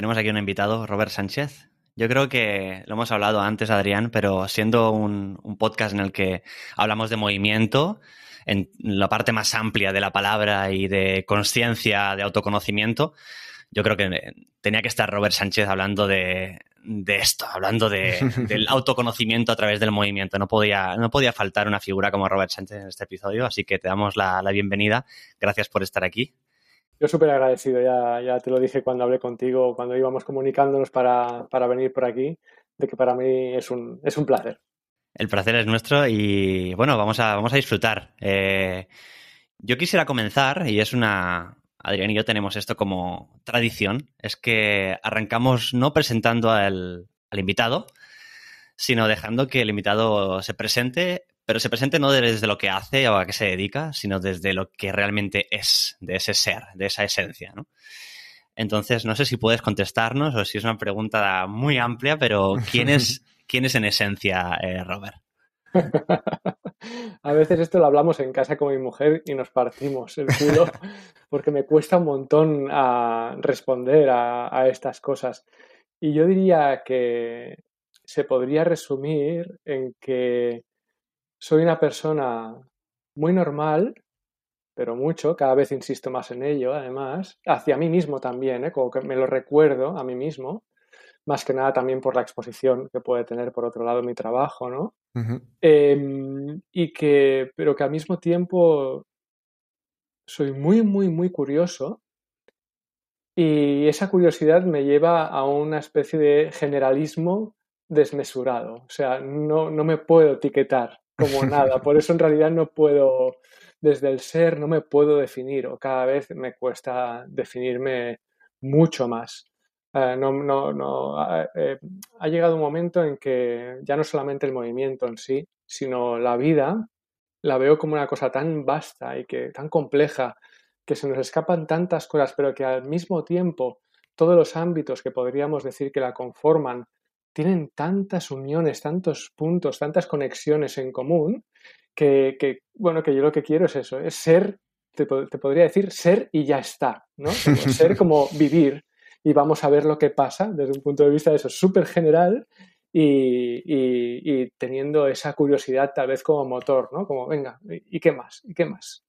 tenemos aquí un invitado, Robert Sánchez. Yo creo que lo hemos hablado antes, Adrián, pero siendo un, podcast en el que hablamos de movimiento, en la parte más amplia de la palabra y de conciencia, de autoconocimiento, yo creo que tenía que estar Robert Sánchez hablando de, esto, hablando del autoconocimiento a través del movimiento. No podía, no podía faltar una figura como Robert Sánchez en este episodio, así que te damos la bienvenida. Gracias por estar aquí. Yo súper agradecido, ya, ya te lo dije cuando hablé contigo, cuando íbamos comunicándonos para, venir por aquí, de que para mí es un, es un placer. El placer es nuestro y bueno, vamos a, vamos a disfrutar. Eh, yo quisiera comenzar, y es una. Adrián y yo tenemos esto como tradición, es que arrancamos no presentando al, al invitado, sino dejando que el invitado se presente pero se presente no desde lo que hace o a qué se dedica, sino desde lo que realmente es, de ese ser, de esa esencia, ¿no? Entonces, no sé si puedes contestarnos o si es una pregunta muy amplia, pero ¿quién es, ¿quién es en esencia eh, Robert? a veces esto lo hablamos en casa con mi mujer y nos partimos el culo porque me cuesta un montón a responder a estas cosas. Y yo diría que se podría resumir en que soy una persona muy normal, pero mucho, cada vez insisto más en ello, además, hacia mí mismo también, ¿eh? como que me lo recuerdo a mí mismo, más que nada también por la exposición que puede tener por otro lado mi trabajo, ¿no? Em, y que, pero que al mismo tiempo soy muy, muy, muy curioso y esa curiosidad me lleva a una especie de generalismo desmesurado, o sea, no, no me puedo etiquetar como nada. Por eso en realidad no puedo, desde el ser, no me puedo definir o cada vez me cuesta definirme mucho más. Eh, no, no, no, eh, ha llegado un momento en que ya no solamente el movimiento en sí, sino la vida la veo como una cosa tan vasta y que tan compleja que se nos escapan tantas cosas, pero que al mismo tiempo todos los ámbitos que podríamos decir que la conforman tienen tantas uniones, tantos puntos, tantas conexiones en común, que, bueno, que yo lo que quiero es eso, es ser, te, podría decir, ser y ya está, ¿no? ser como vivir y vamos a ver lo que pasa desde un punto de vista de eso súper general y, y, teniendo esa curiosidad tal vez como motor, ¿no? Como, venga, ¿y qué más? ¿Y qué más?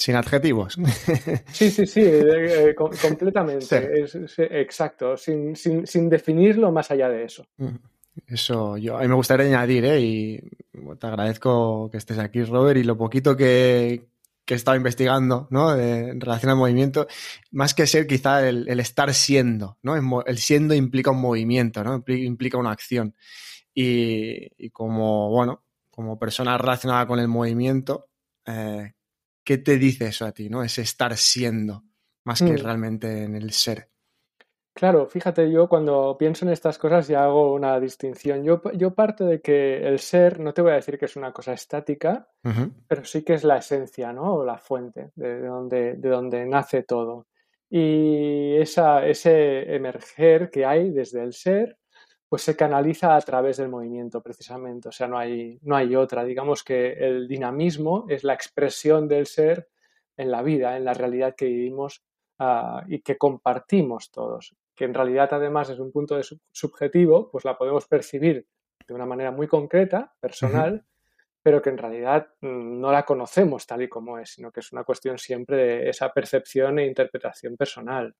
Sin adjetivos. Sí, sí, sí, eh, completamente. exacto, sin, sin, definirlo más allá de eso. Mm, eso, yo, a mí me gustaría añadir, ¿eh? y te agradezco que estés aquí, Robert, y lo poquito que, he estado investigando, ¿no? en relación al movimiento, más que ser quizá el, estar siendo, ¿no? El, siendo implica un movimiento, ¿no? Implica una acción. Y, y como, bueno, como persona relacionada con el movimiento, eh, ¿qué te dice eso a ti, no? Es estar siendo, más que mm. realmente en el ser. Claro, fíjate, yo cuando pienso en estas cosas ya hago una distinción. Yo, yo parto de que el ser, no te voy a decir que es una cosa estática, pero sí que es la esencia, ¿no? O la fuente de donde, de donde nace todo. Y esa, ese emerger que hay desde el ser pues se canaliza a través del movimiento precisamente, o sea, no hay, no hay otra. Digamos que el dinamismo es la expresión del ser en la vida, en la realidad que vivimos ah, y que compartimos todos, que en realidad además es un punto de subjetivo, pues la podemos percibir de una manera muy concreta, personal, pero que en realidad mm, no la conocemos tal y como es, sino que es una cuestión siempre de esa percepción e interpretación personal.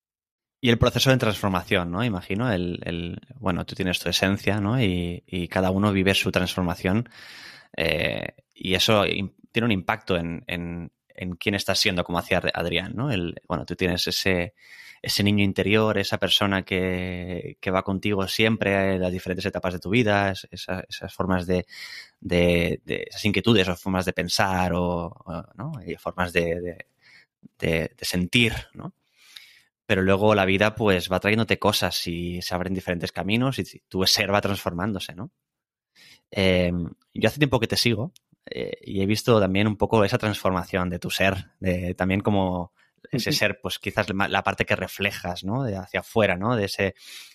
Y el proceso de transformación, ¿no? Imagino, el, bueno, tú tienes tu esencia, ¿no? Y, cada uno vive su transformación eh, y eso tiene un impacto en, en, quién estás siendo, como hacía Adrián, ¿no? El, bueno, tú tienes ese, ese niño interior, esa persona que, va contigo siempre en las diferentes etapas de tu vida, esas, formas de, de, esas inquietudes o formas de pensar o, ¿no? Y formas de, de sentir, ¿no? Pero luego la vida pues va trayéndote cosas y se abren diferentes caminos y tu ser va transformándose, ¿no? Em, yo hace tiempo que te sigo eh, y he visto también un poco esa transformación de tu ser, de también como ese ser, pues quizás la parte que reflejas, ¿no? De hacia afuera, ¿no? De ese,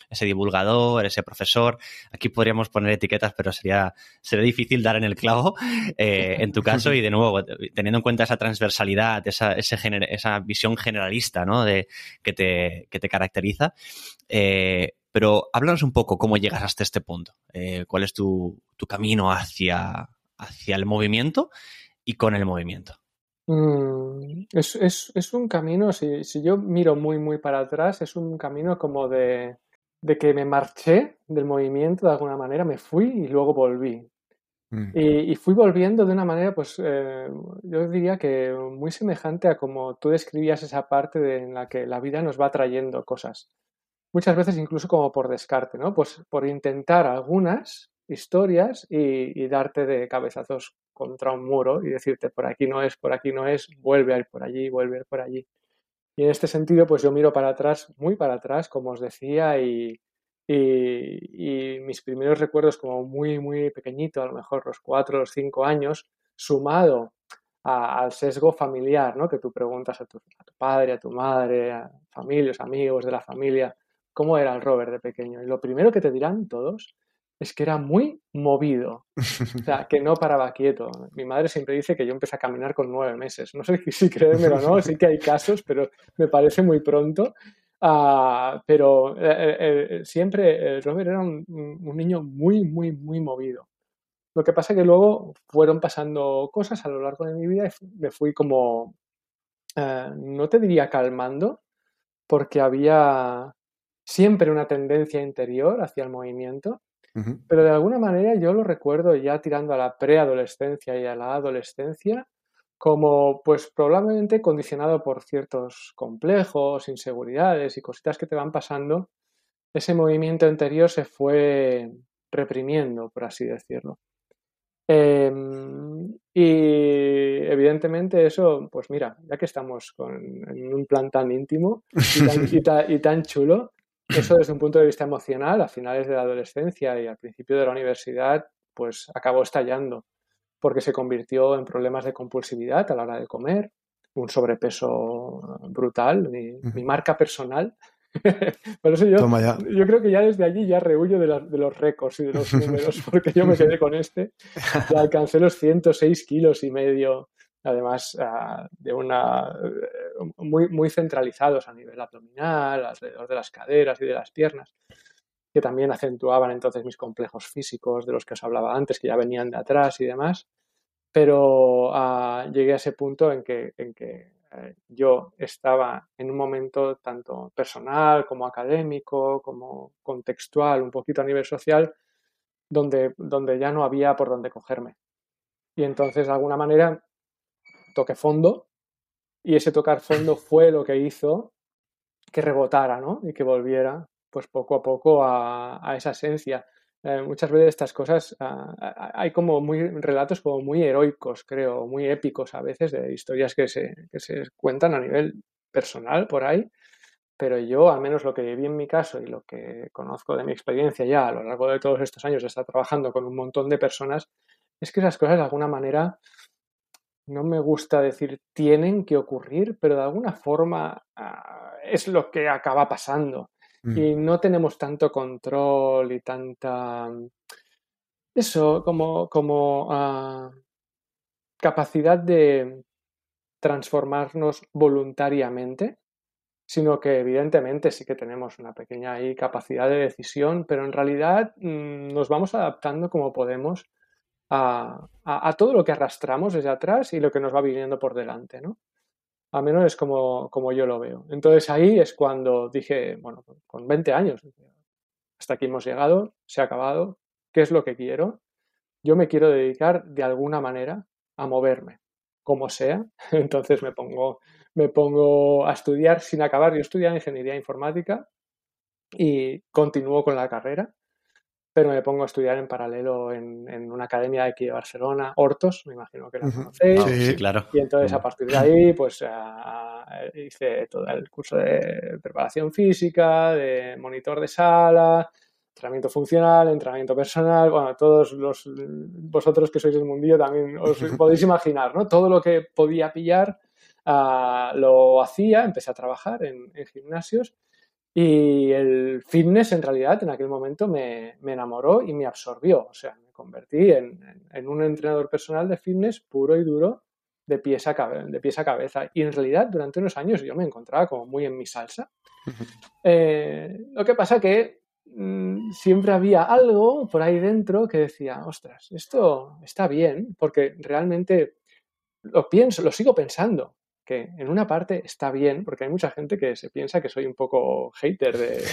ese divulgador, ese profesor. Aquí podríamos poner etiquetas, pero sería, sería difícil dar en el clavo eh, en tu caso y de nuevo, teniendo en cuenta esa transversalidad, esa, ese esa visión generalista, ¿no? De, que, te, que te caracteriza. Eh, pero háblanos un poco cómo llegas hasta este punto. Eh, ¿Cuál es tu, tu camino hacia, hacia el movimiento y con el movimiento? Mm, es, es, es, un camino, si, si, yo miro muy, muy para atrás, es un camino como de, de, que me marché del movimiento de alguna manera, me fui y luego volví. Mm. Y, y, fui volviendo de una manera, pues eh, yo diría que muy semejante a como tú describías esa parte de, en la que la vida nos va trayendo cosas. Muchas veces incluso como por descarte, ¿no? Pues por intentar algunas historias y, y darte de cabezazos contra un muro y decirte por aquí no es, por aquí no es, vuelve a ir por allí, vuelve a ir por allí. Y en este sentido, pues yo miro para atrás, muy para atrás, como os decía, y, y, mis primeros recuerdos como muy, muy pequeñito, a lo mejor los cuatro o cinco años, sumado al sesgo familiar, ¿no? Que tú preguntas a tu, a tu padre, a tu madre, a familias, amigos de la familia, cómo era el Robert de pequeño. Y lo primero que te dirán todos es que era muy movido, o sea, que no paraba quieto. Mi madre siempre dice que yo empecé a caminar con nueve meses. No sé si creérmelo o no, sí que hay casos, pero me parece muy pronto. Uh, pero eh, eh, eh siempre Robert era un, un, niño muy, muy, muy movido. Lo que pasa es que luego fueron pasando cosas a lo largo de mi vida y me fui como, uh, no te diría calmando, porque había siempre una tendencia interior hacia el movimiento, pero de alguna manera yo lo recuerdo ya tirando a la preadolescencia y a la adolescencia como pues probablemente condicionado por ciertos complejos, inseguridades y cositas que te van pasando, ese movimiento interior se fue reprimiendo, por así decirlo. Em, y evidentemente eso, pues mira, ya que estamos con, en un plan tan íntimo y tan chulo, eso desde un punto de vista emocional, a finales de la adolescencia y al principio de la universidad, pues acabó estallando, porque se convirtió en problemas de compulsividad a la hora de comer, un sobrepeso brutal, mi, marca personal. Por eso yo, yo creo que ya desde allí ya rehuyo de, de los récords y de los números, porque yo me quedé con este. Alcancé los 106 kilos y medio además ah, de una eh, muy, muy centralizados a nivel abdominal, alrededor de las caderas y de las piernas, que también acentuaban entonces mis complejos físicos de los que os hablaba antes, que ya venían de atrás y demás. Pero ah, llegué a ese punto en que, en que eh, yo estaba en un momento tanto personal como académico, como contextual, un poquito a nivel social, donde, donde ya no había por dónde cogerme. Y entonces, de alguna manera, toque fondo y ese tocar fondo fue lo que hizo que rebotara, ¿no? Y que volviera, pues poco a poco a, esa esencia. Eh, muchas veces estas cosas, ah, hay como muy relatos como muy heroicos, creo, muy épicos a veces, de historias que se, que se cuentan a nivel personal por ahí, pero yo, al menos lo que viví en mi caso y lo que conozco de mi experiencia ya a lo largo de todos estos años de estar trabajando con un montón de personas, es que esas cosas de alguna manera no me gusta decir tienen que ocurrir, pero de alguna forma ah, es lo que acaba pasando. Mm. Y no tenemos tanto control y tanta... Eso, como, como ah, capacidad de transformarnos voluntariamente, sino que evidentemente sí que tenemos una pequeña capacidad de decisión, pero en realidad mm, nos vamos adaptando como podemos a, todo lo que arrastramos desde atrás y lo que nos va viniendo por delante, ¿no? A menos es como, como yo lo veo. Entonces ahí es cuando dije, bueno, con 20 años, hasta aquí hemos llegado, se ha acabado, ¿qué es lo que quiero? Yo me quiero dedicar de alguna manera a moverme, como sea. Entonces me pongo, me pongo a estudiar sin acabar. Yo estudié ingeniería informática y continúo con la carrera pero me pongo a estudiar en paralelo en, en una academia de aquí de Barcelona, Hortos, me imagino que la conocéis. Sí, claro. Y entonces a partir de ahí, pues hice todo el curso de preparación física, de monitor de sala, entrenamiento funcional, entrenamiento personal, bueno, todos los vosotros que sois del mundillo también os podéis imaginar, ¿no? Todo lo que podía pillar Ah, lo hacía, empecé a trabajar en, gimnasios y el fitness en realidad en aquel momento me, enamoró y me absorbió. O sea, me convertí en, un entrenador personal de fitness puro y duro de pies, a de pies a cabeza. Y en realidad durante unos años yo me encontraba como muy en mi salsa. Eh, lo que pasa que mm, siempre había algo por ahí dentro que decía, ostras, esto está bien, porque realmente lo pienso, lo sigo pensando que en una parte está bien, porque hay mucha gente que se piensa que soy un poco hater de,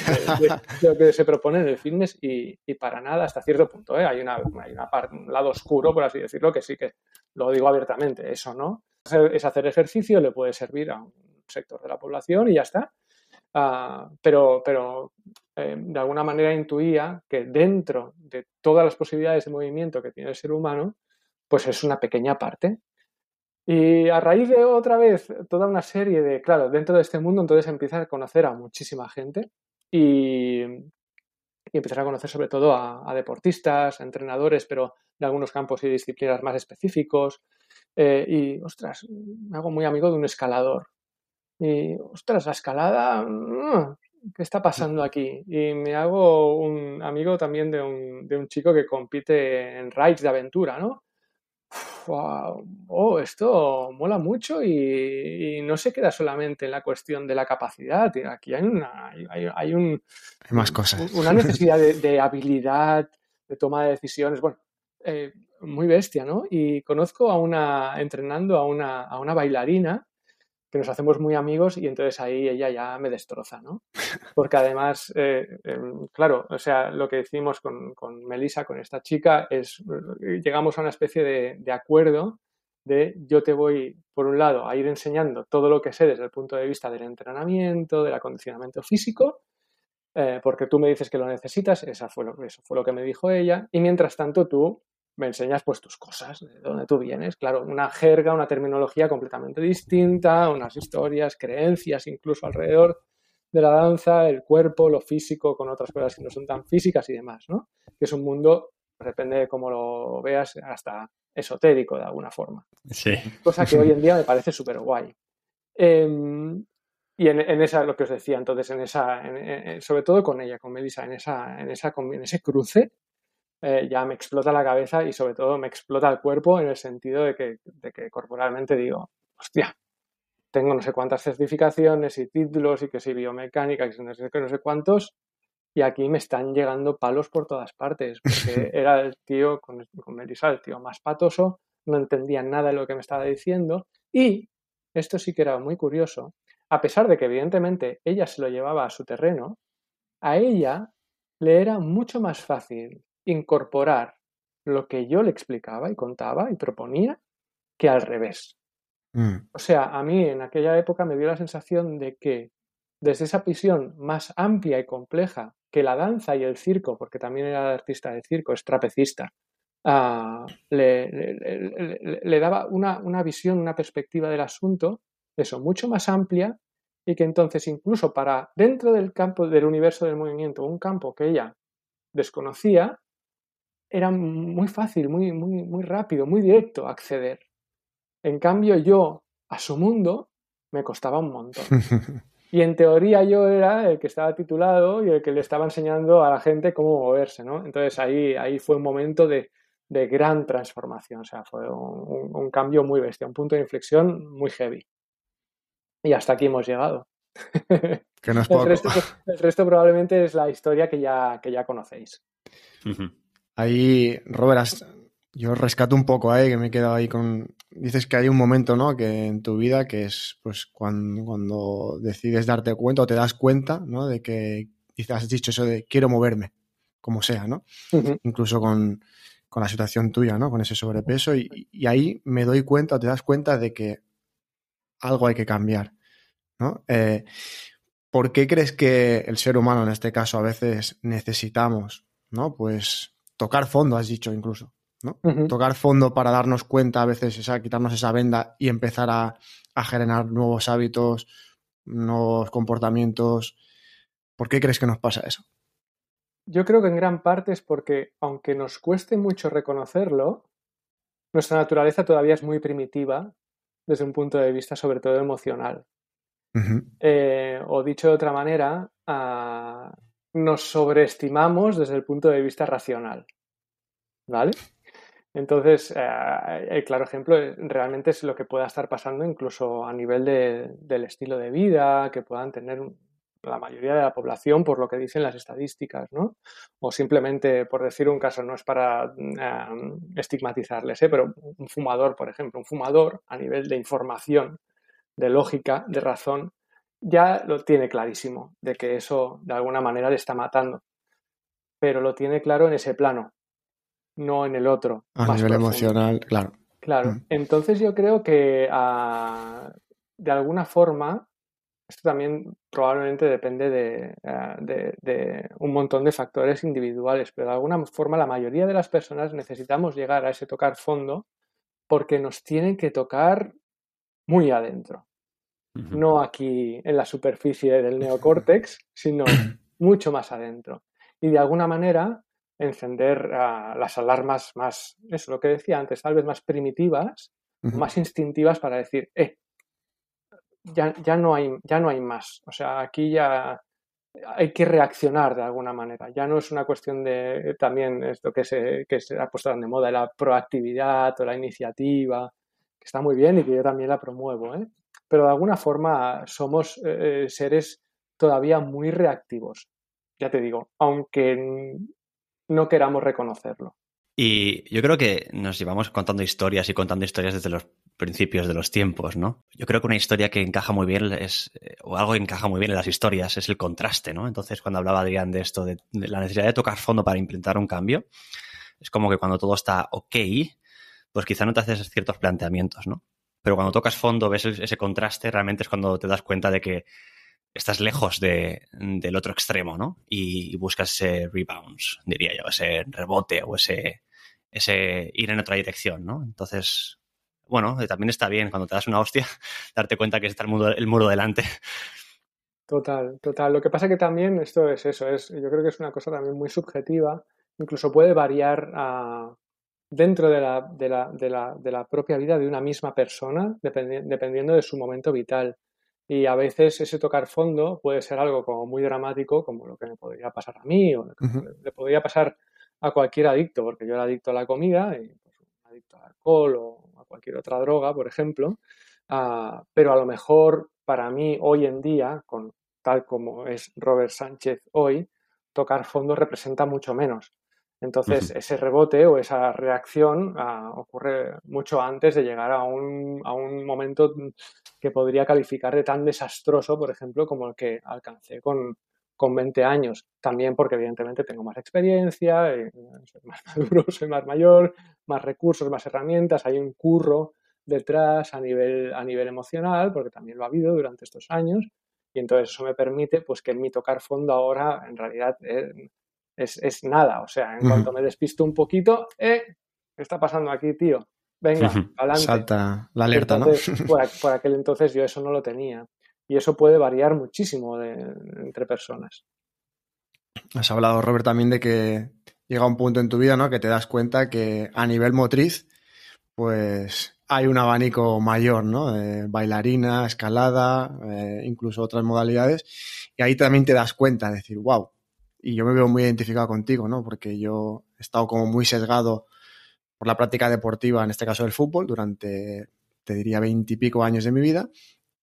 lo que se propone en el fitness y, para nada hasta cierto punto. ¿eh? Hay, una, hay una parte, un lado oscuro, por así decirlo, que sí que lo digo abiertamente, eso no. Es hacer ejercicio, le puede servir a un sector de la población y ya está. Ah, pero pero eh, de alguna manera intuía que dentro de todas las posibilidades de movimiento que tiene el ser humano, pues es una pequeña parte y a raíz de otra vez toda una serie de, claro, dentro de este mundo, entonces empieza a conocer a muchísima gente y, y empezar a conocer sobre todo a, deportistas, a entrenadores, pero de algunos campos y disciplinas más específicos. Eh, y, ostras, me hago muy amigo de un escalador. Y, ostras, la escalada, mm, ¿qué está pasando aquí? Y me hago un amigo también de un, de un chico que compite en rides de aventura, ¿no? Oh, esto mola mucho y, no se queda solamente en la cuestión de la capacidad. Aquí hay una, hay, un, más cosas. Una necesidad de, habilidad, de toma de decisiones. Bueno, eh, muy bestia, ¿no? Y conozco a una, entrenando a una, a una bailarina que nos hacemos muy amigos y entonces ahí ella ya me destroza, ¿no? Porque además, eh, em, claro, o sea, lo que decimos con, con Melissa, con esta chica, es, llegamos a una especie de, acuerdo de yo te voy, por un lado, a ir enseñando todo lo que sé desde el punto de vista del entrenamiento, del acondicionamiento físico, eh, porque tú me dices que lo necesitas, esa fue lo, eso fue lo que me dijo ella, y mientras tanto tú me enseñas pues tus cosas, de dónde tú vienes, claro, una jerga, una terminología completamente distinta, unas historias, creencias incluso alrededor de la danza, el cuerpo, lo físico, con otras cosas que no son tan físicas y demás, ¿no? Que es un mundo, depende de cómo lo veas, hasta esotérico de alguna forma. Sí. Cosa que hoy en día me parece súper guay. Em, y en, esa, lo que os decía, entonces, en esa, sobre todo con ella, con Melissa, en, esa, en, esa, en ese cruce, eh, ya me explota la cabeza y sobre todo me explota el cuerpo en el sentido de que, de que corporalmente digo, hostia, tengo no sé cuántas certificaciones y títulos y que soy biomecánica y no sé, no sé cuántos y aquí me están llegando palos por todas partes porque era el tío con, con Melissa, el tío más patoso, no entendía nada de lo que me estaba diciendo y esto sí que era muy curioso, a pesar de que evidentemente ella se lo llevaba a su terreno, a ella le era mucho más fácil incorporar lo que yo le explicaba y contaba y proponía que al revés. Mm. O sea, a mí en aquella época me dio la sensación de que desde esa visión más amplia y compleja que la danza y el circo, porque también era artista de circo, es trapecista, ah, le, daba una, una, visión, una perspectiva del asunto, eso, mucho más amplia y que entonces incluso para dentro del campo del universo del movimiento, un campo que ella desconocía, era muy fácil, muy, muy, muy rápido, muy directo acceder. En cambio, yo a su mundo me costaba un montón. Y en teoría yo era el que estaba titulado y el que le estaba enseñando a la gente cómo moverse, ¿no? Entonces ahí, ahí fue un momento de, gran transformación, o sea, fue un, cambio muy bestia, un punto de inflexión muy heavy. Y hasta aquí hemos llegado. Que no es El, resto, el, resto, probablemente es la historia que ya, que ya conocéis. Ahí, Robert, yo rescato un poco ahí, que me he quedado ahí con... Dices que hay un momento, ¿no? Que en tu vida que es pues cuando, cuando decides darte cuenta o te das cuenta, ¿no? De que has dicho eso de quiero moverme, como sea, ¿no? Incluso con, la situación tuya, ¿no? Con ese sobrepeso y, ahí me doy cuenta o te das cuenta de que algo hay que cambiar, ¿no? Eh, ¿Por qué crees que el ser humano, en este caso, a veces necesitamos, ¿no? Pues tocar fondo, has dicho incluso, ¿no? Tocar fondo para darnos cuenta a veces, esa, quitarnos esa venda y empezar a, generar nuevos hábitos, nuevos comportamientos. ¿Por qué crees que nos pasa eso? Yo creo que en gran parte es porque, aunque nos cueste mucho reconocerlo, nuestra naturaleza todavía es muy primitiva desde un punto de vista sobre todo emocional. Eh, o dicho de otra manera, ah, nos sobreestimamos desde el punto de vista racional. ¿Vale? Entonces, eh, el claro ejemplo realmente es lo que pueda estar pasando incluso a nivel del estilo de vida que puedan tener la mayoría de la población por lo que dicen las estadísticas, ¿no? O simplemente, por decir un caso, no es para em, estigmatizarles, ¿eh? pero un fumador, por ejemplo, un fumador a nivel de información, de lógica, de razón, ya lo tiene clarísimo, de que eso de alguna manera le está matando. Pero lo tiene claro en ese plano, no en el otro. A nivel emocional, claro. Claro. Mm. Entonces yo creo que ah, de alguna forma esto también probablemente depende eh, de, un montón de factores individuales, pero de alguna forma la mayoría de las personas necesitamos llegar a ese tocar fondo porque nos tienen que tocar muy adentro. No aquí en la superficie del neocórtex, sino mucho más adentro. Y de alguna manera encender ah, las alarmas más, eso lo que decía antes, tal vez más primitivas, más instintivas para decir, eh, ya, ya, no hay, ya no hay más. O sea, aquí ya hay que reaccionar de alguna manera. Ya no es una cuestión de también esto que se, que se ha puesto tan de moda, la proactividad o la iniciativa, que está muy bien y que yo también la promuevo, ¿eh? Pero de alguna forma somos eh, seres todavía muy reactivos, ya te digo, aunque no queramos reconocerlo. Y yo creo que nos llevamos contando historias y contando historias desde los principios de los tiempos, ¿no? Yo creo que una historia que encaja muy bien es, eh, o algo que encaja muy bien en las historias, es el contraste, ¿no? Entonces, cuando hablaba Adrián de esto, de, la necesidad de tocar fondo para implementar un cambio, es como que cuando todo está ok, pues quizá no te haces ciertos planteamientos, ¿no? Pero cuando tocas fondo, ves ese contraste, realmente es cuando te das cuenta de que estás lejos de, del otro extremo, ¿no? Y, buscas ese rebounds, diría yo, ese rebote o ese, ese ir en otra dirección, ¿no? Entonces, bueno, eh, también está bien cuando te das una hostia darte cuenta que está el muro, muro delante. Total, total. Lo que pasa que también esto es eso, es, yo creo que es una cosa también muy subjetiva, incluso puede variar ah, dentro de la, de, la, de, la, de la, propia vida de una misma persona, dependiendo de su momento vital. Y a veces ese tocar fondo puede ser algo como muy dramático, como lo que me podría pasar a mí o lo que le podría pasar a cualquier adicto, porque yo era adicto a la comida y pues, adicto al alcohol o a cualquier otra droga, por ejemplo. Ah, pero a lo mejor para mí hoy en día, con tal como es Robert Sánchez hoy, tocar fondo representa mucho menos. Entonces, ese rebote o esa reacción ah, ocurre mucho antes de llegar a un, a un, momento que podría calificar de tan desastroso, por ejemplo, como el que alcancé con, con 20 años. También porque, evidentemente, tengo más experiencia, eh, soy más maduro, soy más mayor, más recursos, más herramientas, hay un curro detrás a nivel, a nivel emocional, porque también lo ha habido durante estos años. Y entonces eso me permite pues que mi tocar fondo ahora en realidad eh, es, nada. O sea, en cuanto me despisto un poquito, ¿eh? ¿Qué está pasando aquí, tío? Venga, adelante. Salta la alerta, ¿no? por, aquel entonces yo eso no lo tenía. Y eso puede variar muchísimo entre personas. Has hablado, Robert, también de que llega un punto en tu vida, ¿no? Que te das cuenta que a nivel motriz, pues hay un abanico mayor, ¿no? bailarina, escalada, eh, incluso otras modalidades. Y ahí también te das cuenta, de decir, wow, y yo me veo muy identificado contigo, ¿no? Porque yo he estado como muy sesgado por la práctica deportiva, en este caso del fútbol, durante, te diría, veintipico años de mi vida.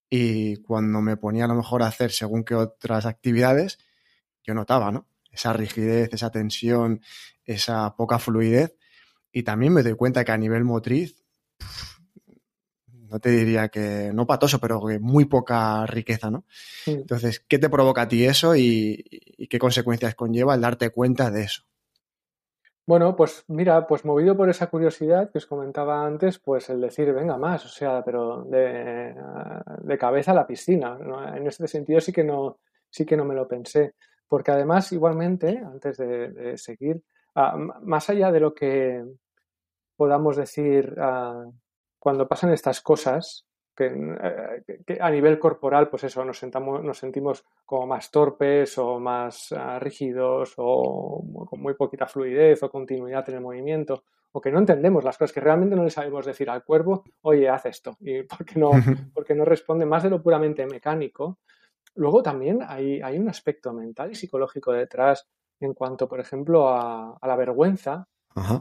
Y cuando me ponía a lo mejor a hacer según qué otras actividades, yo notaba, ¿no? Esa rigidez, esa tensión, esa poca fluidez. Y también me doy cuenta que a nivel motriz, no te diría que, no patoso, pero que muy poca riqueza, ¿no? Entonces, ¿qué te provoca a ti eso y, qué consecuencias conlleva el darte cuenta de eso? Bueno, pues mira, pues movido por esa curiosidad que os comentaba antes, pues el decir, venga más, o sea, pero de, cabeza a la piscina. En este sentido sí que no, sí que no me lo pensé. Porque además, igualmente, antes de, seguir, ah, más allá de lo que podamos decir ah, cuando pasan estas cosas, que, a nivel corporal, pues eso, nos, sentamos, nos sentimos como más torpes o más ah, rígidos o con muy poquita fluidez o continuidad en el movimiento o que no entendemos las cosas, que realmente no le sabemos decir al cuerpo, oye, haz esto, y porque no, porque no responde más de lo puramente mecánico. Luego también hay, hay un aspecto mental y psicológico detrás en cuanto, por ejemplo, a, la vergüenza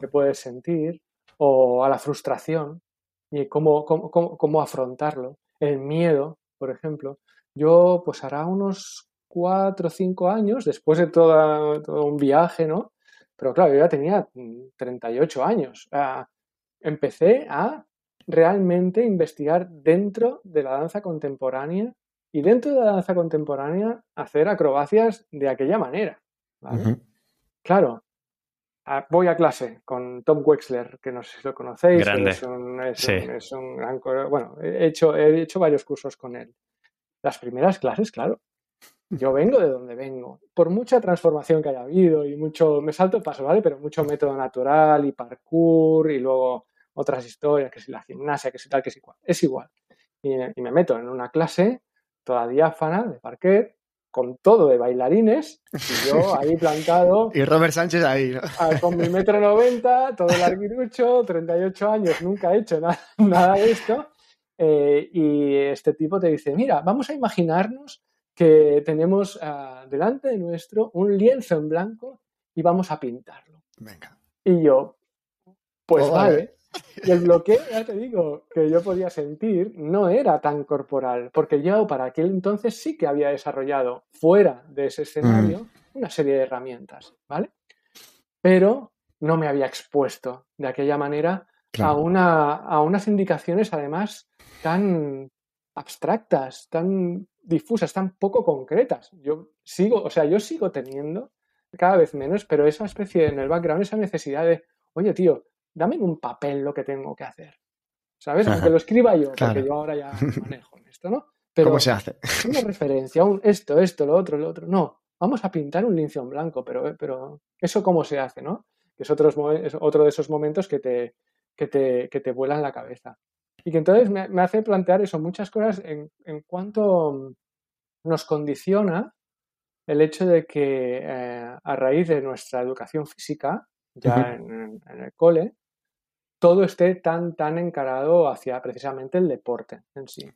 que puedes sentir o a la frustración y cómo, cómo, cómo, afrontarlo. El miedo, por ejemplo. Yo, pues hará unos cuatro o cinco años, después de todo un viaje, ¿no? Pero claro, yo ya tenía 38 años. empecé a realmente investigar dentro de la danza contemporánea y dentro de la danza contemporánea hacer acrobacias de aquella manera. Claro, voy a clase con Tom Wexler, que no sé si lo conocéis. Es un, es un, gran, bueno, he hecho, he hecho varios cursos con él. Las primeras clases, claro, yo vengo de donde vengo. Por mucha transformación que haya habido y mucho, me salto el paso, ¿vale? Pero mucho método natural y parkour y luego otras historias, que si la gimnasia, que si tal, que si cual. Es igual. Y, me meto en una clase toda diáfana de parquet, con todo de bailarines, y yo ahí plantado. y Robert Sánchez ahí, ¿no? Con mi metro noventa, todo larguirucho, 38 años, nunca he hecho nada, nada de esto. Eh, y este tipo te dice, mira, vamos a imaginarnos que tenemos ah, delante de nuestro un lienzo en blanco y vamos a pintarlo. Venga. Y yo, pues vale. Y el bloqueo, ya te digo, que yo podía sentir no era tan corporal, porque yo para aquel entonces sí que había desarrollado fuera de ese escenario mm. una serie de herramientas, ¿vale? Pero no me había expuesto de aquella manera a, una, a unas indicaciones además tan abstractas, tan difusas, tan poco concretas. Yo sigo, o sea, yo sigo teniendo cada vez menos, pero esa especie en el background, esa necesidad de, oye, tío, dame en un papel lo que tengo que hacer. ¿Sabes? Aunque lo escriba yo, porque yo ahora ya manejo esto, ¿no? Pero ¿Cómo se hace? Una referencia, un esto, esto, lo otro, lo otro. No, vamos a pintar un lienzo en blanco, pero, pero eso cómo se hace, ¿no? Que es otro, es otro de esos momentos que te, que te, que te vuelan la cabeza. Y que entonces me, hace plantear eso, muchas cosas en, en, cuanto nos condiciona el hecho de que eh, a raíz de nuestra educación física, ya en, el cole, todo esté tan, tan encarado hacia precisamente el deporte en sí.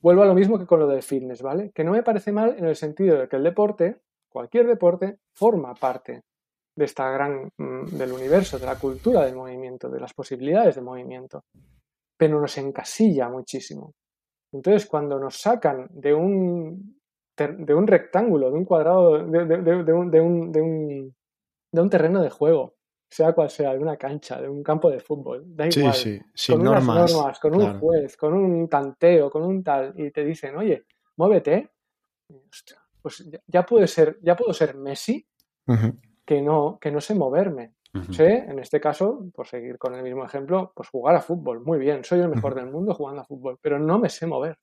Vuelvo a lo mismo que con lo del fitness, ¿vale? Que no me parece mal en el sentido de que el deporte, cualquier deporte, forma parte de esta gran, mm, del universo, de la cultura del movimiento, de las posibilidades de movimiento pero nos encasilla muchísimo. Entonces, cuando nos sacan de un, de un rectángulo, de un cuadrado, de, un, de, un, de, un, terreno de juego, sea cual sea, de una cancha, de un campo de fútbol, da igual, con normas, normas con un juez, con un tanteo, con un tal, y te dicen, oye, muévete, pues ya, puede ser, ya puedo ser Messi, que, no, que no sé moverme. Sé, en este caso, por seguir con el mismo ejemplo, pues jugar a fútbol. Muy bien, soy el mejor del mundo jugando a fútbol, pero no me sé mover.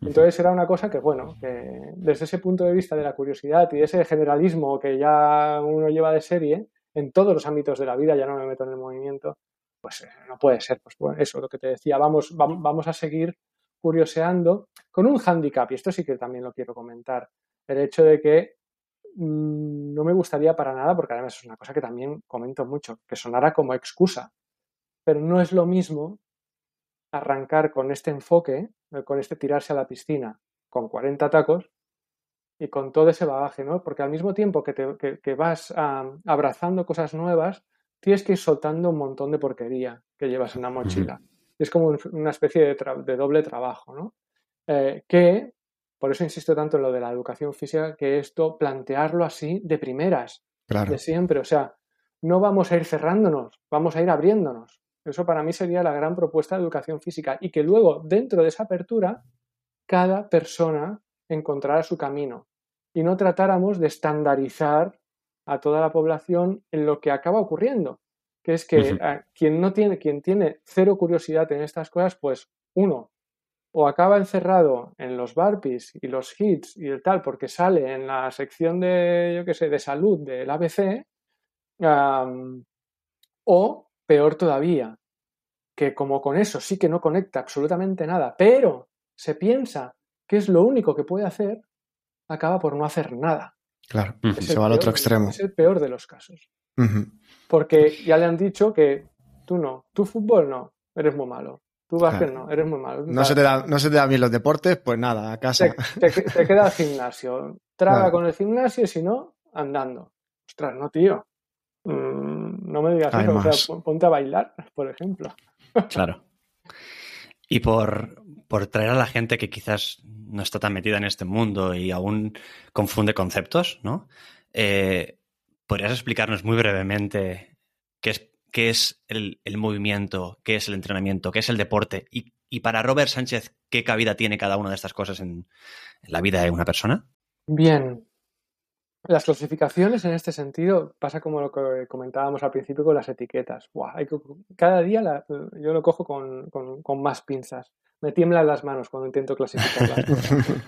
Entonces era una cosa que, bueno, que desde ese punto de vista de la curiosidad y ese generalismo que ya uno lleva de serie, en todos los ámbitos de la vida, ya no me meto en el movimiento, pues eh, no puede ser. Pues bueno, eso, lo que te decía, vamos, vamos a seguir curioseando con un hándicap, y esto sí que también lo quiero comentar, el hecho de que Mm, no me gustaría para nada, porque además es una cosa que también comento mucho, que sonara como excusa. Pero no es lo mismo arrancar con este enfoque, eh, con este tirarse a la piscina con 40 tacos y con todo ese bagaje, ¿no? Porque al mismo tiempo que, te, vas abrazando cosas nuevas, tienes que ir soltando un montón de porquería que llevas en la mochila. Es como una especie de, doble trabajo, ¿no? Eh, que por eso insisto tanto en lo de la educación física, que esto plantearlo así de primeras, de siempre. O sea, no vamos a ir cerrándonos, vamos a ir abriéndonos. Eso para mí sería la gran propuesta de educación física y que luego, dentro de esa apertura, cada persona encontrara su camino y no tratáramos de estandarizar a toda la población en lo que acaba ocurriendo, que es que quien no tiene, quien tiene cero curiosidad en estas cosas, pues uno, o acaba encerrado en los barpees y los hits y el tal, porque sale en la sección de, yo qué sé, de salud del ABC, o peor todavía, que como con eso sí que no conecta absolutamente nada, pero se piensa que es lo único que puede hacer, acaba por no hacer nada. Claro, se va al otro extremo. Es el peor de los casos. Porque ya le han dicho que tú no, tú fútbol no, eres muy malo. Tú básquet no, eres muy malo. No se, te da, no se te da bien los deportes, pues nada, a casa. Te, queda el gimnasio. Traga con el gimnasio y si no, andando. Ostras, no, tío. Mm, no me digas eso. O sea, ponte a bailar, por ejemplo. Claro. Y por, por traer a la gente que quizás no está tan metida en este mundo y aún confunde conceptos, ¿no? Eh, ¿Podrías explicarnos muy brevemente qué es, qué es el, movimiento, qué es el entrenamiento, qué es el deporte? Y, para Robert Sánchez, ¿qué cabida tiene cada una de estas cosas en, la vida de una persona? Bien. Las clasificaciones en este sentido pasa como lo que comentábamos al principio con las etiquetas. cada día yo lo cojo con más pinzas me tiemblan las manos cuando intento clasificarlas.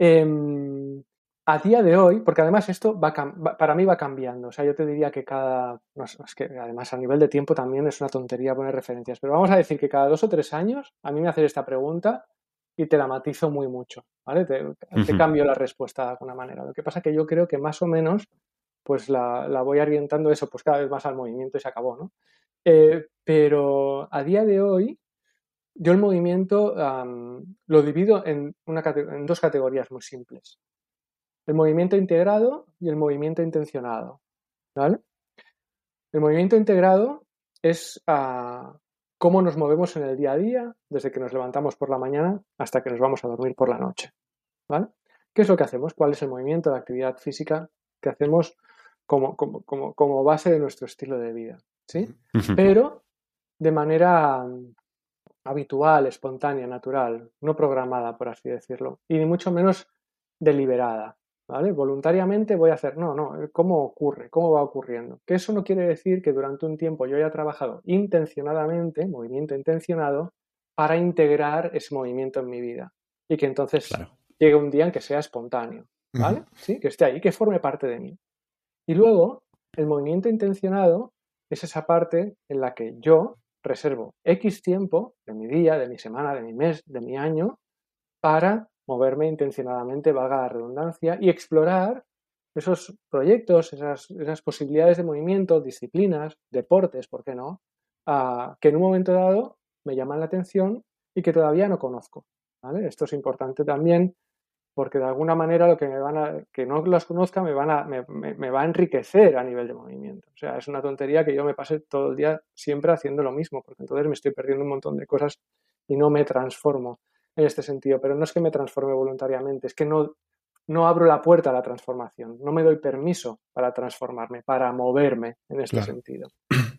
Em, a día de hoy, porque además esto va, para mí va cambiando, o sea, yo te diría que cada, es que además a nivel de tiempo también es una tontería poner referencias, pero vamos a decir que cada dos o tres años a mí me haces esta pregunta y te la matizo muy mucho, ¿vale? Te, cambio la respuesta de alguna manera. Lo que pasa es que yo creo que más o menos pues la, voy orientando eso pues cada vez más al movimiento y se acabó, ¿no? Eh, pero a día de hoy yo el movimiento lo divido en, dos categorías muy simples. El movimiento integrado y el movimiento intencionado. ¿vale? El movimiento integrado es ah, cómo nos movemos en el día a día, desde que nos levantamos por la mañana hasta que nos vamos a dormir por la noche. ¿vale? ¿Qué es lo que hacemos? ¿Cuál es el movimiento de actividad física que hacemos como, como base de nuestro estilo de vida? ¿sí? Pero de manera habitual, espontánea, natural, no programada, por así decirlo, y ni mucho menos deliberada. ¿Vale? Voluntariamente voy a hacer, no, no, ¿cómo ocurre? ¿Cómo va ocurriendo? Que eso no quiere decir que durante un tiempo yo haya trabajado intencionadamente, movimiento intencionado, para integrar ese movimiento en mi vida. Y que entonces llegue un día en que sea espontáneo, ¿vale? Sí, que esté ahí, que forme parte de mí. Y luego, el movimiento intencionado es esa parte en la que yo reservo X tiempo de mi día, de mi semana, de mi mes, de mi año, para moverme intencionadamente, valga la redundancia, y explorar esos proyectos, esas, posibilidades de movimiento, disciplinas, deportes, ¿por qué no? Ah, que en un momento dado me llaman la atención y que todavía no conozco. Esto es importante también porque de alguna manera lo que me van a, que no los conozca me, van a, me, va a enriquecer a nivel de movimiento. O sea, es una tontería que yo me pase todo el día siempre haciendo lo mismo, porque entonces me estoy perdiendo un montón de cosas y no me transformo en este sentido. Pero no es que me transforme voluntariamente, es que no, no abro la puerta a la transformación, no me doy permiso para transformarme, para moverme en este sentido.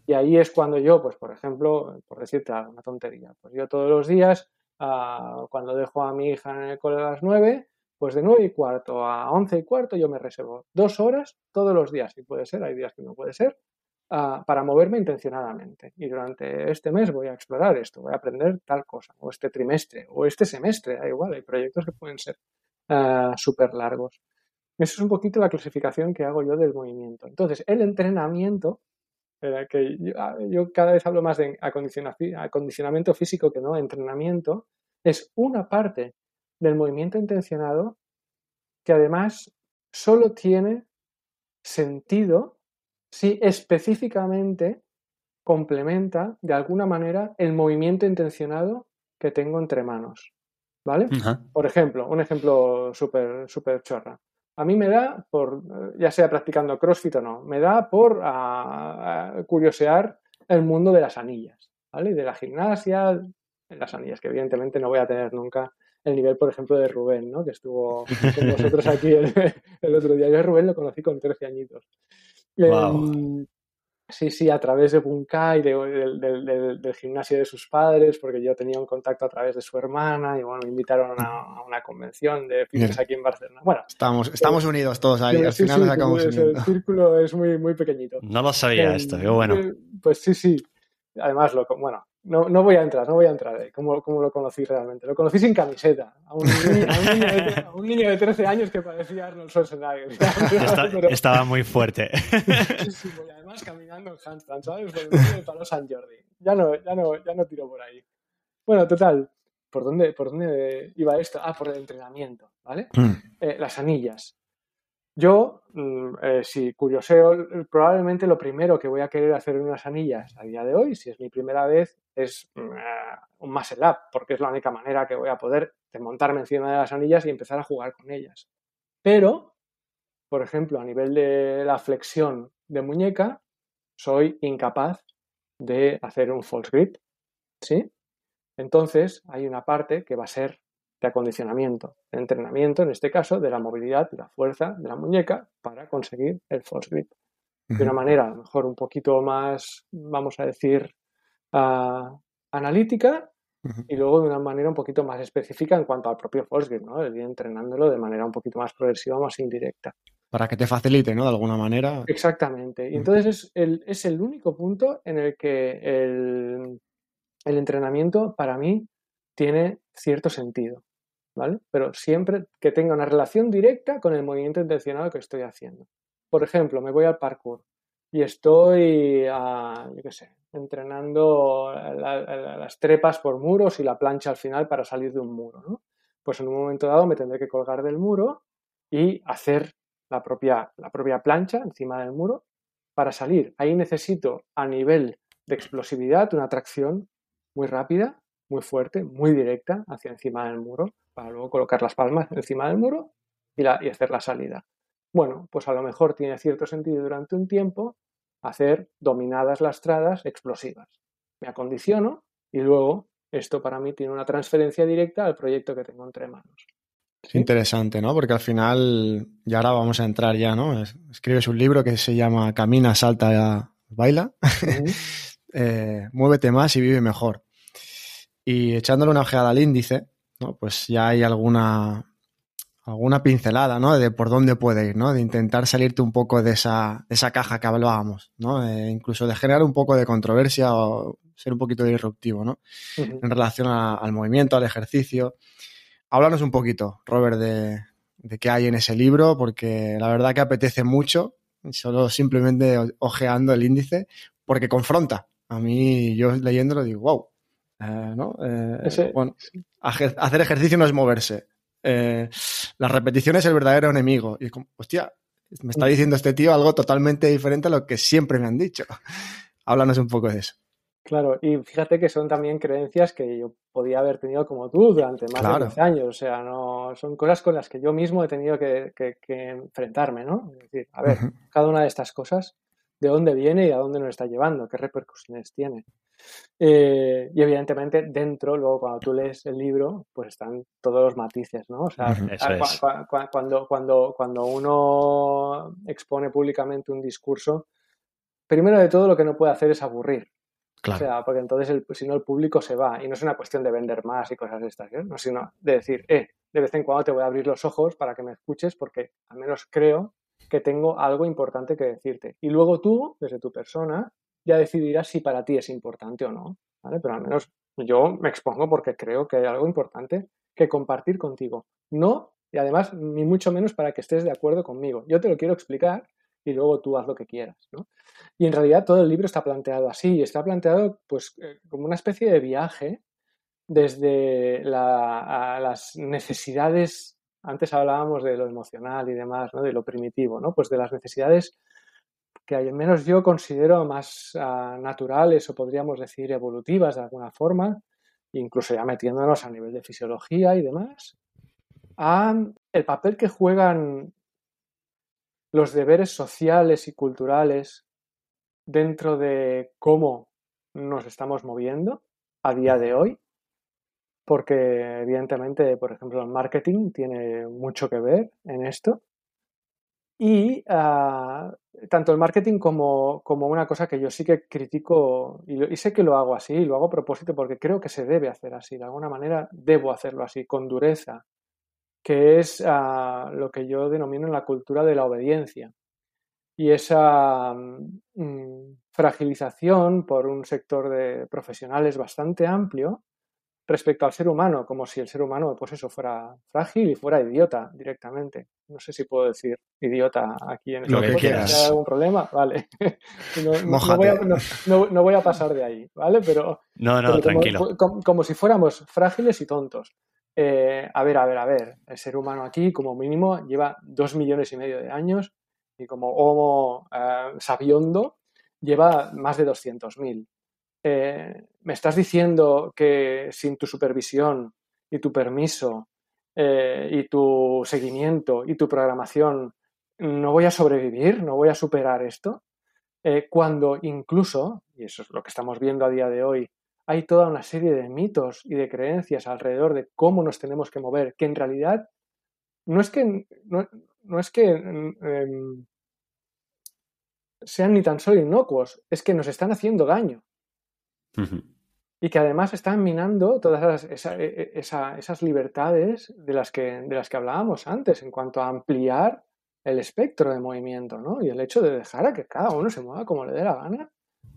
Y ahí es cuando yo, pues por ejemplo, por decirte algo, una tontería, pues yo todos los días, ah, cuando dejo a mi hija en el cole a las 9, pues de 9 y cuarto a 11 y cuarto yo me reservo dos horas todos los días, si puede ser, hay días que no puede ser, ah, para moverme intencionadamente. Y durante este mes voy a explorar esto, voy a aprender tal cosa, o este trimestre, o este semestre, da igual, hay proyectos que pueden ser uh, súper largos. Eso es un poquito la clasificación que hago yo del movimiento. Entonces, el entrenamiento, que ah, yo, cada vez hablo más de acondicionamiento físico que no entrenamiento, es una parte del movimiento intencionado que además solo tiene sentido si específicamente complementa de alguna manera el movimiento intencionado que tengo entre manos. ¿Vale? Por ejemplo, un ejemplo súper super chorra. A mí me da por, ya sea practicando CrossFit o no, me da por curiosear el mundo de las anillas, ¿vale? De la gimnasia, las anillas, que evidentemente no voy a tener nunca el nivel, por ejemplo, de Rubén, ¿no? que estuvo con nosotros aquí el, otro día. Yo a Rubén lo conocí con 13 añitos. Em, sí, sí, a través de Bunkai, del, gimnasio de sus padres, porque yo tenía un contacto a través de su hermana y bueno, me invitaron a, una convención de fitness aquí en Barcelona. Bueno, estamos, estamos unidos todos ahí, al final nos acabamos uniendo. El círculo es muy, muy pequeñito. No lo sabía esto, pero bueno. Pues sí, sí. Además, lo, bueno, no, no voy a entrar, no voy a entrar ahí, como, lo conocí realmente. Lo conocí sin camiseta, a un, niño, de, 13 años que parecía Arnold Schwarzenegger. Estaba muy fuerte. Sí, sí, además caminando en handstand, ¿sabes? Por el de Palo San Jordi. Ya no, ya, no, ya no tiro por ahí. Bueno, total, ¿por dónde, ¿por dónde iba esto? Ah, por el entrenamiento, ¿vale? Mm. Eh, las anillas. Yo, mm, eh, si curioseo, probablemente lo primero que voy a querer hacer en unas anillas a día de hoy, si es mi primera vez, es mm, eh, un muscle up, porque es la única manera que voy a poder montarme encima de las anillas y empezar a jugar con ellas. Pero, por ejemplo, a nivel de la flexión de muñeca, soy incapaz de hacer un false grip, ¿sí? Entonces, hay una parte que va a ser de acondicionamiento, de entrenamiento, en este caso, de la movilidad, de la fuerza de la muñeca para conseguir el false grip. De una manera a lo mejor un poquito más, vamos a decir, ah, analítica y luego de una manera un poquito más específica en cuanto al propio false grip, ¿no? ir entrenándolo de manera un poquito más progresiva, más indirecta. Para que te facilite, ¿no? De alguna manera. Exactamente. Y entonces es el, es el único punto en el que el, el entrenamiento para mí tiene cierto sentido. Pero siempre que tenga una relación directa con el movimiento intencionado que estoy haciendo. Por ejemplo, me voy al parkour y estoy, sé, entrenando las trepas por muros y la plancha al final para salir de un muro. Pues en un momento dado me tendré que colgar del muro y hacer la propia, la propia plancha encima del muro para salir. Ahí necesito a nivel de explosividad una tracción muy rápida, muy fuerte, muy directa hacia encima del muro para luego colocar las palmas encima del muro y, hacer la salida. Bueno, pues a lo mejor tiene cierto sentido durante un tiempo hacer dominadas lastradas explosivas. Me acondiciono y luego esto para mí tiene una transferencia directa al proyecto que tengo entre manos. Es interesante, ¿no? Porque al final, y ahora vamos a entrar ya, ¿no? Escribes un libro que se llama Camina, salta, baila. Eh, muévete más y vive mejor. Y echándole una ojeada al índice, ¿no? Pues ya hay alguna, alguna pincelada, ¿no? De por dónde puede ir, ¿no? De intentar salirte un poco de esa, esa caja que hablábamos, ¿no? incluso de generar un poco de controversia o ser un poquito disruptivo, ¿no? En relación al movimiento, al ejercicio. Háblanos un poquito, Robert, de, de qué hay en ese libro, porque la verdad que apetece mucho, solo simplemente ojeando el índice, porque confronta. A mí, yo leyéndolo digo, wow, eh, ¿no? Eh, bueno, hacer ejercicio no es moverse. Eh, la repetición es el verdadero enemigo. Y es como, hostia, me está diciendo este tío algo totalmente diferente a lo que siempre me han dicho. Háblanos un poco de eso. Claro, y fíjate que son también creencias que yo podía haber tenido como tú durante más de 15 años. O sea, no son cosas con las que yo mismo he tenido que, enfrentarme, ¿no? Es decir, a ver, cada una de estas cosas, ¿de dónde viene y a dónde nos está llevando? ¿Qué repercusiones tiene? Eh, y evidentemente dentro, luego cuando tú lees el libro, pues están todos los matices, ¿no? O sea, cuando, cuando, cuando uno expone públicamente un discurso, primero de todo lo que no puede hacer es aburrir. O sea, porque entonces si no el público se va y no es una cuestión de vender más y cosas de estas, ¿eh? no, sino de decir, eh, de vez en cuando te voy a abrir los ojos para que me escuches porque al menos creo que tengo algo importante que decirte. Y luego tú, desde tu persona, ya decidirás si para ti es importante o no. Pero al menos yo me expongo porque creo que hay algo importante que compartir contigo. No, y además, ni mucho menos para que estés de acuerdo conmigo. Yo te lo quiero explicar y luego tú haz lo que quieras. Y en realidad todo el libro está planteado así, está planteado pues eh, como una especie de viaje desde las necesidades, antes hablábamos de lo emocional y demás, ¿no? de lo primitivo, ¿no? pues de las necesidades que al menos yo considero más ah, naturales o podríamos decir evolutivas de alguna forma, incluso ya metiéndonos a nivel de fisiología y demás, a el papel que juegan los deberes sociales y culturales dentro de cómo nos estamos moviendo a día de hoy, porque evidentemente, por ejemplo, el marketing tiene mucho que ver en esto. Y ah, tanto el marketing como, una cosa que yo sí que critico, y, sé que lo hago así, lo hago a propósito porque creo que se debe hacer así, de alguna manera debo hacerlo así, con dureza, que es ah, lo que yo denomino la cultura de la obediencia. Y esa mm, fragilización por un sector de profesionales bastante amplio respecto al ser humano, como si el ser humano, pues eso, fuera frágil y fuera idiota directamente. No sé si puedo decir idiota aquí en Lo que quieras. ¿Hay algún problema? Vale. No, no, voy a, no, no, voy a, pasar de ahí, ¿vale? Pero, no, no, pero tranquilo. Como, como, como, si fuéramos frágiles y tontos. Eh, a ver, a ver, a ver. El ser humano aquí, como mínimo, lleva dos millones y medio de años y como Homo eh, sabiondo lleva más de 200.000. Eh, ¿Me estás diciendo que sin tu supervisión y tu permiso eh, y tu seguimiento y tu programación no voy a sobrevivir, no voy a superar esto? Eh, cuando incluso, y eso es lo que estamos viendo a día de hoy, hay toda una serie de mitos y de creencias alrededor de cómo nos tenemos que mover, que en realidad no es que, no, es que eh, sean ni tan solo inocuos, es que nos están haciendo daño. Uh -huh. Y que además están minando todas esas, esa, esa, esas libertades de las, que, de las que hablábamos antes en cuanto a ampliar el espectro de movimiento, ¿no? Y el hecho de dejar a que cada uno se mueva como le dé la gana,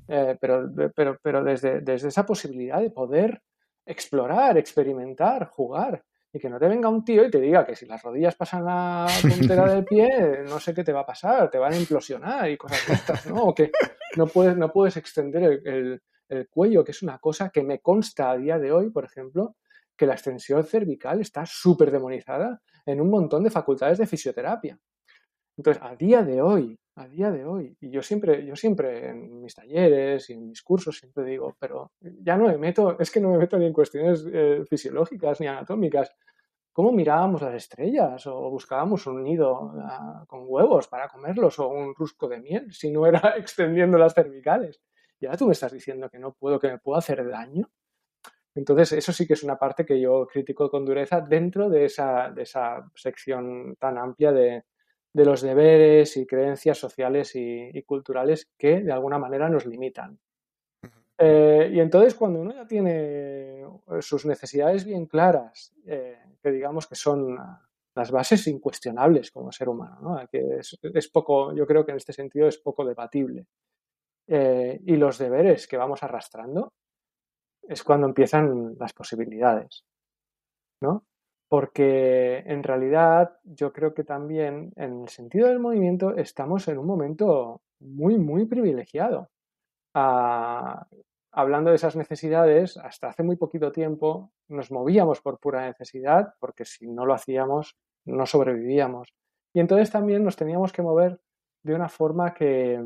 eh, pero, pero, pero desde, desde esa posibilidad de poder explorar, experimentar, jugar y que no te venga un tío y te diga que si las rodillas pasan la puntera del pie, no sé qué te va a pasar, te van a implosionar y cosas estas, ¿no? O que no puedes, no puedes extender el, el, el, cuello, que es una cosa que me consta a día de hoy, por ejemplo, que la extensión cervical está súper demonizada en un montón de facultades de fisioterapia. Entonces, a día de hoy, a día de hoy, y yo siempre, yo siempre en mis talleres y en mis cursos siempre digo, pero ya no me meto, es que no me meto ni en cuestiones eh, fisiológicas ni anatómicas. ¿Cómo mirábamos las estrellas? ¿O buscábamos un nido uh, con huevos para comerlos? ¿O un rusco de miel? Si no era extendiendo las cervicales. Y ahora tú me estás diciendo que no puedo, que me puedo hacer daño. Entonces, eso sí que es una parte que yo critico con dureza dentro de esa, de esa sección tan amplia de, de los deberes y creencias sociales y, y, culturales que de alguna manera nos limitan. Eh, y entonces cuando uno ya tiene sus necesidades bien claras, eh, que digamos que son las bases incuestionables como ser humano, ¿no? que es, es, poco, yo creo que en este sentido es poco debatible, eh, y los deberes que vamos arrastrando, es cuando empiezan las posibilidades, ¿no? porque en realidad yo creo que también en el sentido del movimiento estamos en un momento muy, muy privilegiado. Ah, hablando de esas necesidades, hasta hace muy poquito tiempo nos movíamos por pura necesidad, porque si no lo hacíamos, no sobrevivíamos. Y entonces también nos teníamos que mover de una forma que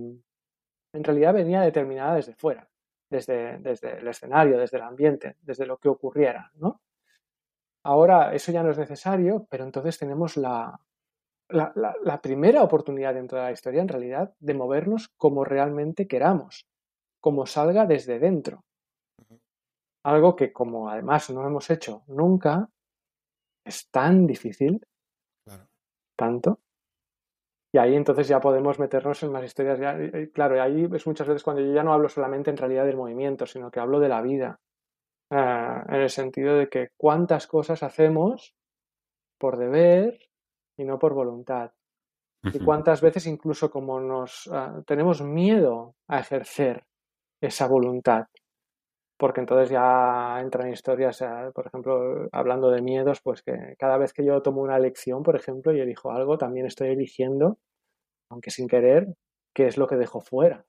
en realidad venía determinada desde fuera, desde, desde el escenario, desde el ambiente, desde lo que ocurriera, ¿no? Ahora eso ya no es necesario, pero entonces tenemos la, la, la, la, primera oportunidad dentro de la historia, en realidad, de movernos como realmente queramos, como salga desde dentro. Algo que, como además no hemos hecho nunca, es tan difícil, claro. tanto. Y ahí entonces ya podemos meternos en más historias. Ya, claro, y ahí es muchas veces cuando yo ya no hablo solamente en realidad del movimiento, sino que hablo de la vida Uh, en el sentido de que cuántas cosas hacemos por deber y no por voluntad. Y cuántas veces incluso como nos uh, tenemos miedo a ejercer esa voluntad. Porque entonces ya entran historias, por ejemplo, hablando de miedos, pues que cada vez que yo tomo una elección, por ejemplo, y elijo algo, también estoy eligiendo, aunque sin querer, qué es lo que dejo fuera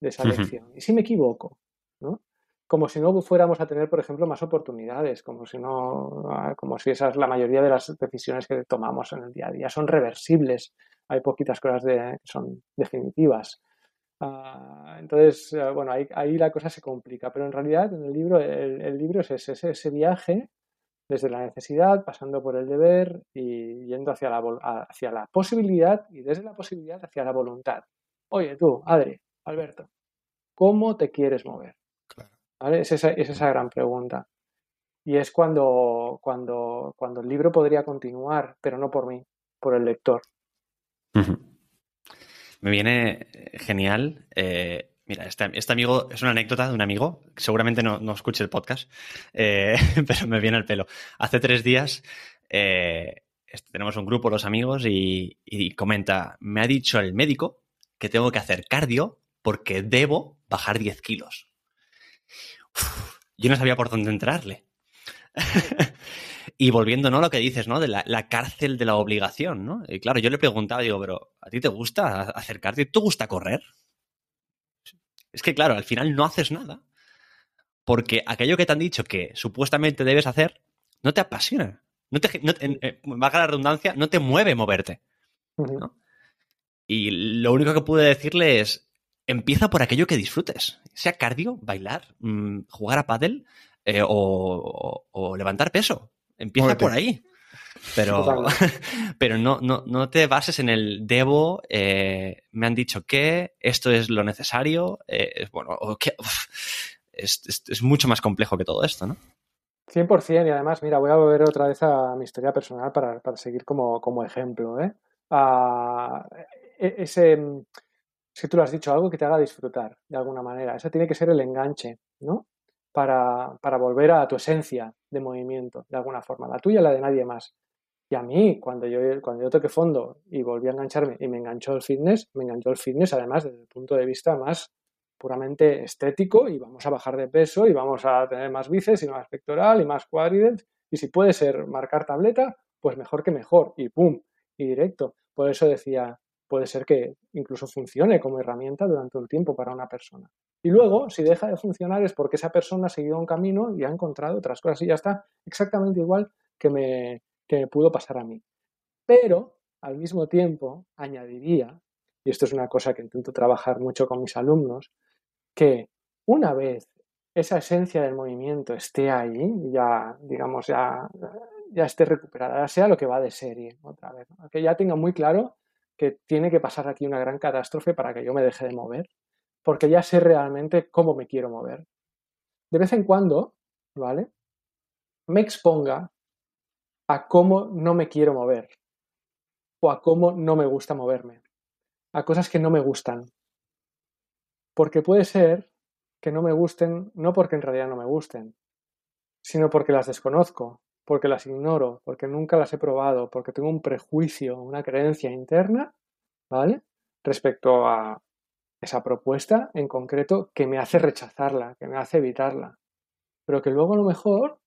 de esa elección. Y si me equivoco, ¿no? como si no fuéramos a tener, por ejemplo, más oportunidades, como si no, como si esas, la mayoría de las decisiones que tomamos en el día a día son reversibles. Hay poquitas cosas de, que son definitivas. Uh, entonces, uh, bueno, ahí, ahí, la cosa se complica, pero en realidad en el libro, el, el libro es ese, viaje desde la necesidad, pasando por el deber y yendo hacia la, hacia la posibilidad y desde la posibilidad hacia la voluntad. Oye, tú, Adri, Alberto, ¿cómo te quieres mover? ¿Vale? Es, esa, es esa gran pregunta. Y es cuando, cuando, cuando el libro podría continuar, pero no por mí, por el lector. Uh -huh. Me viene genial. Eh, mira, este, este, amigo es una anécdota de un amigo, seguramente no, no escuche el podcast, eh, pero me viene al pelo. Hace tres días eh, tenemos un grupo, los amigos, y, y comenta, me ha dicho el médico que tengo que hacer cardio porque debo bajar 10 kilos. yo no sabía por dónde entrarle. y volviendo, ¿no? Lo que dices, ¿no? De la, cárcel de la obligación, ¿no? Y claro, yo le preguntaba, digo, pero ¿a ti te gusta acercarte? ¿Te gusta correr? Es que, claro, al final no haces nada. Porque aquello que te han dicho que supuestamente debes hacer, no te apasiona. No te, no, eh, la redundancia, no te mueve moverte. Y lo único que pude decirle es, empieza por aquello que disfrutes. Sea cardio, bailar, mm, jugar a pádel eh, o, levantar peso. Empieza por ahí. Pero, pero no, no, no, te bases en el debo, eh, me han dicho que, esto es lo necesario, eh, bueno, es, mucho más complejo que todo esto, ¿no? 100% y además, mira, voy a volver otra vez a mi historia personal para, seguir como, como ejemplo. ¿eh? E, ese, si tú lo has dicho, algo que te haga disfrutar de alguna manera. Ese tiene que ser el enganche, ¿no? Para, para volver a tu esencia de movimiento, de alguna forma, la tuya y la de nadie más. Y a mí, cuando yo, cuando yo toqué fondo y volví a engancharme y me enganchó el fitness, me enganchó el fitness además desde el punto de vista más puramente estético y vamos a bajar de peso y vamos a tener más bíceps y más pectoral y más cuádriceps y si puede ser marcar tableta, pues mejor que mejor y pum, y directo. Por eso decía, puede ser que incluso funcione como herramienta durante un tiempo para una persona. Y luego, si deja de funcionar es porque esa persona ha seguido un camino y ha encontrado otras cosas y ya está exactamente igual que me, que me pudo pasar a mí. Pero, al mismo tiempo, añadiría, y esto es una cosa que intento trabajar mucho con mis alumnos, que una vez esa esencia del movimiento esté ahí, ya, digamos, ya, ya esté recuperada, sea lo que va de serie otra vez, que ya tenga muy claro que tiene que pasar aquí una gran catástrofe para que yo me deje de mover, porque ya sé realmente cómo me quiero mover. De vez en cuando, ¿vale? Me exponga a cómo no me quiero mover o a cómo no me gusta moverme, a cosas que no me gustan. Porque puede ser que no me gusten no porque en realidad no me gusten, sino porque las desconozco, porque las ignoro, porque nunca las he probado, porque tengo un prejuicio, una creencia interna, ¿vale? Respecto a esa propuesta en concreto que me hace rechazarla, que me hace evitarla. Pero que luego a lo mejor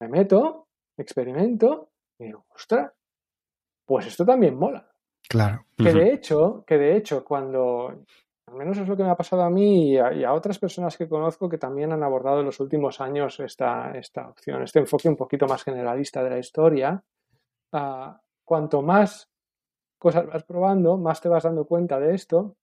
me meto, experimento y digo, ostras, pues esto también mola. Claro. Que de hecho, que de hecho, cuando al menos es lo que me ha pasado a mí y a, otras personas que conozco que también han abordado en los últimos años esta, esta opción, este enfoque un poquito más generalista de la historia. Ah, cuanto más cosas vas probando, más te vas dando cuenta de esto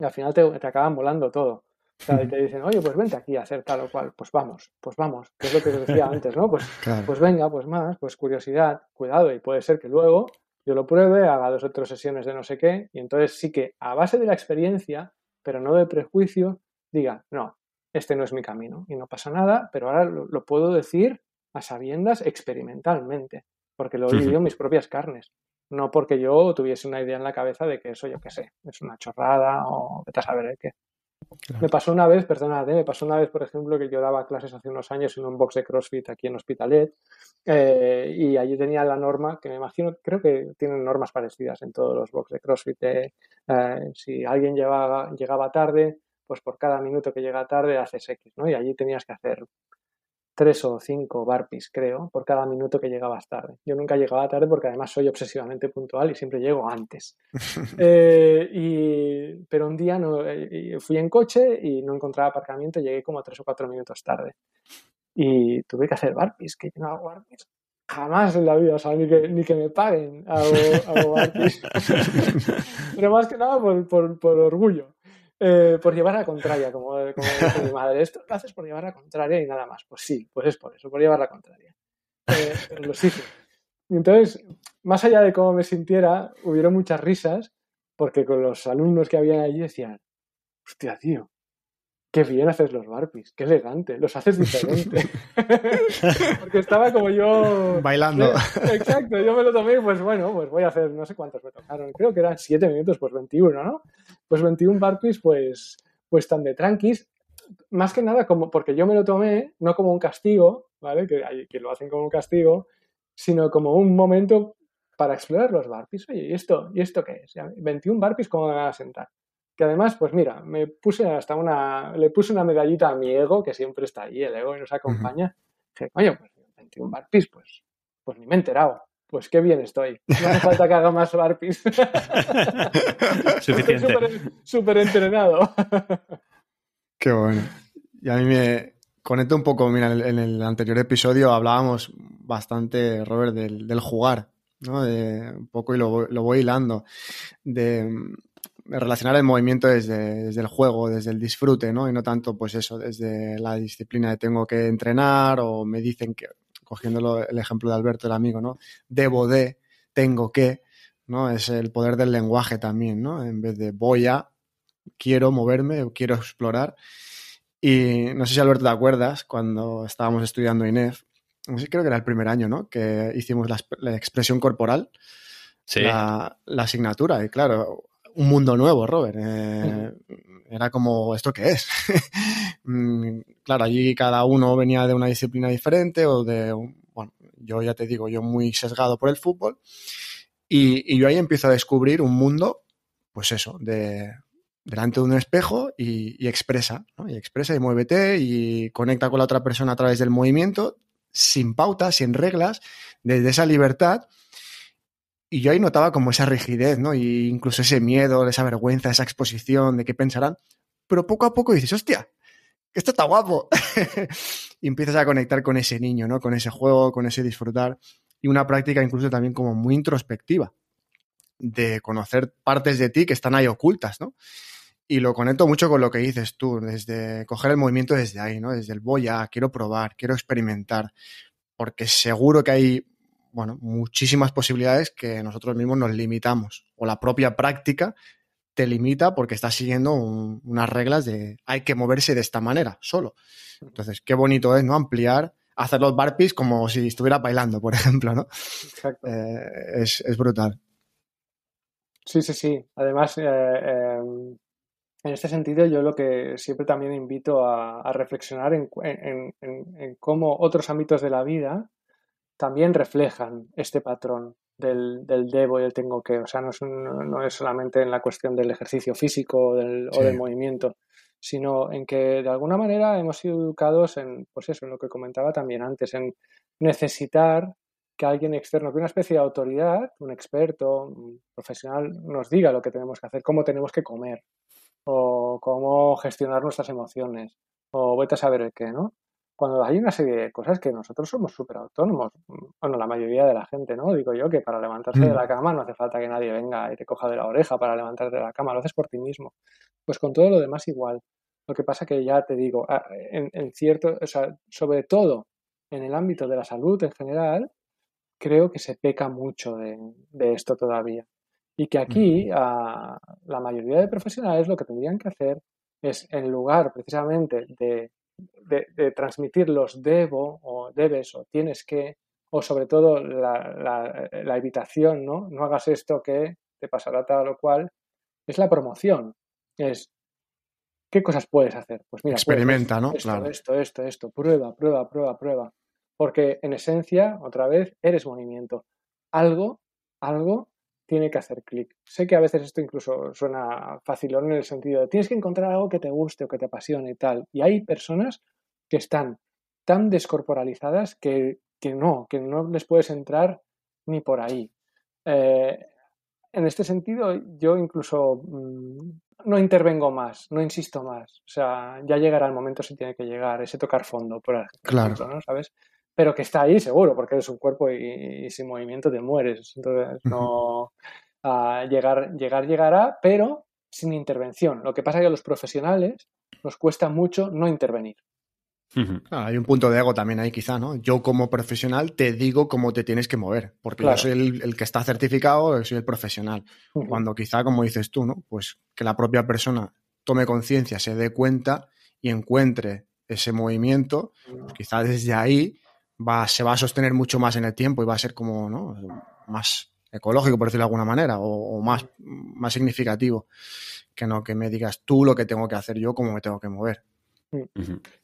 y al final te, te acaban volando todo. Y te dicen, oye, pues vente aquí a hacer tal o cual. Pues vamos, pues vamos, que es lo que te decía antes, ¿no? Pues, pues venga, pues más, pues curiosidad, cuidado, y puede ser que luego yo lo pruebe, haga dos o tres sesiones de no sé qué, y entonces sí que a base de la experiencia, pero no de prejuicio, diga, no, este no es mi camino y no pasa nada, pero ahora lo, puedo decir a sabiendas experimentalmente, porque lo he vivido en mis propias carnes, no porque yo tuviese una idea en la cabeza de que eso, yo qué sé, es una chorrada o vete a saber qué. Me pasó una vez, perdónate, me pasó una vez, por ejemplo, que yo daba clases hace unos años en un box de CrossFit aquí en Hospitalet eh, y allí tenía la norma, que me imagino, creo que tienen normas parecidas en todos los box de CrossFit. Eh, si alguien llegaba tarde, pues por cada minuto que llega tarde haces X, ¿no? Y allí tenías que hacer tres o cinco barpis, creo, por cada minuto que llegabas tarde. Yo nunca llegaba tarde porque además soy obsesivamente puntual y siempre llego antes. Eh, y, pero un día no, eh, fui en coche y no encontraba aparcamiento, llegué como tres o cuatro minutos tarde. Y tuve que hacer barpis, que yo no hago barpis. Jamás en la vida, o sea, ni que, ni que me paguen hago, barpis. pero más que nada por, por, por orgullo. Eh, por llevar la contraria, como, como dice mi madre. Esto lo haces por llevar la contraria y nada más. Pues sí, pues es por eso, por llevar la contraria. Eh, pero lo hice. Entonces, más allá de cómo me sintiera, hubieron muchas risas, porque con los alumnos que habían allí decían, hostia, tío, qué bien haces los barpees, qué elegante, los haces diferente. Porque estaba como yo... Bailando. Exacto, yo me lo tomé pues bueno, pues voy a hacer, no sé cuántos me tocaron, creo que eran 7 minutos, pues 21, ¿no? Pues 21 barpees, pues, pues tan de tranquis. Más que nada como, porque yo me lo tomé no como un castigo, ¿vale? Que, que lo hacen como un castigo, sino como un momento para explorar los barpees. Oye, ¿y esto, ¿y esto qué es? 21 barpees, ¿cómo me van a sentar? Que además, pues mira, me puse hasta una, le puse una medallita a mi ego, que siempre está ahí, el ego y nos acompaña. Dije, coño, pues 21 barpees, pues, pues ni me he enterado. Pues qué bien estoy. No hace falta que haga más barpees. Suficiente. Súper entrenado. qué bueno. Y a mí me conecto un poco, mira, en el anterior episodio hablábamos bastante, Robert, del, del jugar, ¿no? De, un poco y lo, lo voy hilando. De, relacionar el movimiento desde, desde, el juego, desde el disfrute, ¿no? Y no tanto, pues eso, desde la disciplina de tengo que entrenar o me dicen que, cogiendo el ejemplo de Alberto, el amigo, ¿no? Debo de, tengo que, ¿no? Es el poder del lenguaje también, ¿no? En vez de voy a, quiero moverme o quiero explorar. Y no sé si Alberto te acuerdas, cuando estábamos estudiando INEF, no sé, creo que era el primer año, ¿no? Que hicimos la, la expresión corporal, sí. la, la, asignatura. Y claro, un mundo nuevo, Robert. Eh, era como, ¿esto qué es? Mm, claro, allí cada uno venía de una disciplina diferente o de, bueno, yo ya te digo, yo muy sesgado por el fútbol. Y, y yo ahí empiezo a descubrir un mundo, pues eso, de delante de un espejo y, y expresa, ¿no? Y expresa y muévete y conecta con la otra persona a través del movimiento, sin pautas, sin reglas, desde esa libertad. Y yo ahí notaba como esa rigidez, ¿no? Y incluso ese miedo, esa vergüenza, esa exposición de qué pensarán. Pero poco a poco dices, hostia, esto está guapo. y empiezas a conectar con ese niño, ¿no? Con ese juego, con ese disfrutar. Y una práctica incluso también como muy introspectiva, de conocer partes de ti que están ahí ocultas, ¿no? Y lo conecto mucho con lo que dices tú, desde coger el movimiento desde ahí, ¿no? Desde el voy a, quiero probar, quiero experimentar, porque seguro que hay bueno, muchísimas posibilidades que nosotros mismos nos limitamos o la propia práctica te limita porque estás siguiendo un, unas reglas de hay que moverse de esta manera solo. Entonces, qué bonito es, ¿no? Ampliar, hacer los barpees como si estuviera bailando, por ejemplo, ¿no? Exacto. Eh, es, es, brutal. Sí, sí, sí. Además, eh, eh, en este sentido, yo lo que siempre también invito a, a reflexionar en, en, en, cómo otros ámbitos de la vida también reflejan este patrón del, del, debo y el tengo que. O sea, no es, no es solamente en la cuestión del ejercicio físico o del, sí. o del, movimiento, sino en que de alguna manera hemos sido educados en, pues eso, en lo que comentaba también antes, en necesitar que alguien externo, que una especie de autoridad, un experto, un profesional, nos diga lo que tenemos que hacer, cómo tenemos que comer, o cómo gestionar nuestras emociones, o vete a saber el qué, ¿no? Cuando hay una serie de cosas que nosotros somos súper autónomos, bueno, la mayoría de la gente, ¿no? Digo yo que para levantarse mm. de la cama no hace falta que nadie venga y te coja de la oreja para levantarte de la cama, lo haces por ti mismo. Pues con todo lo demás igual. Lo que pasa que ya te digo, en, en cierto, o sea, sobre todo en el ámbito de la salud en general, creo que se peca mucho de, de esto todavía. Y que aquí a, la mayoría de profesionales lo que tendrían que hacer es, en lugar precisamente de de, de, transmitir los debo o debes o tienes que, o sobre todo la, la, la, evitación, ¿no? No hagas esto que te pasará tal o cual, es la promoción. Es, ¿qué cosas puedes hacer? Pues mira, experimenta, ¿no? Esto, claro. esto, esto, esto, prueba, prueba, prueba, prueba. Porque en esencia, otra vez, eres movimiento. Algo, algo tiene que hacer clic. Sé que a veces esto incluso suena facilón en el sentido de tienes que encontrar algo que te guste o que te apasione y tal. Y hay personas que están tan descorporalizadas que, que no, que no les puedes entrar ni por ahí. Eh, en este sentido, yo incluso mmm, no intervengo más, no insisto más. O sea, ya llegará el momento si tiene que llegar, ese tocar fondo, por ejemplo, claro. ¿no? ¿Sabes? Pero que está ahí seguro, porque eres un cuerpo y, y sin movimiento te mueres. Entonces, no. Uh, llegar, llegar llegará, pero sin intervención. Lo que pasa es que a los profesionales nos cuesta mucho no intervenir. Uh -huh. ah, hay un punto de ego también ahí, quizá, ¿no? Yo, como profesional, te digo cómo te tienes que mover, porque claro. yo soy el, el, que está certificado, soy el profesional. Uh -huh. Cuando quizá, como dices tú, ¿no? Pues que la propia persona tome conciencia, se dé cuenta y encuentre ese movimiento, pues quizá desde ahí va, se va a sostener mucho más en el tiempo y va a ser como ¿no? más ecológico, por decirlo de alguna manera, o, o, más, más significativo que no que me digas tú lo que tengo que hacer yo, cómo me tengo que mover.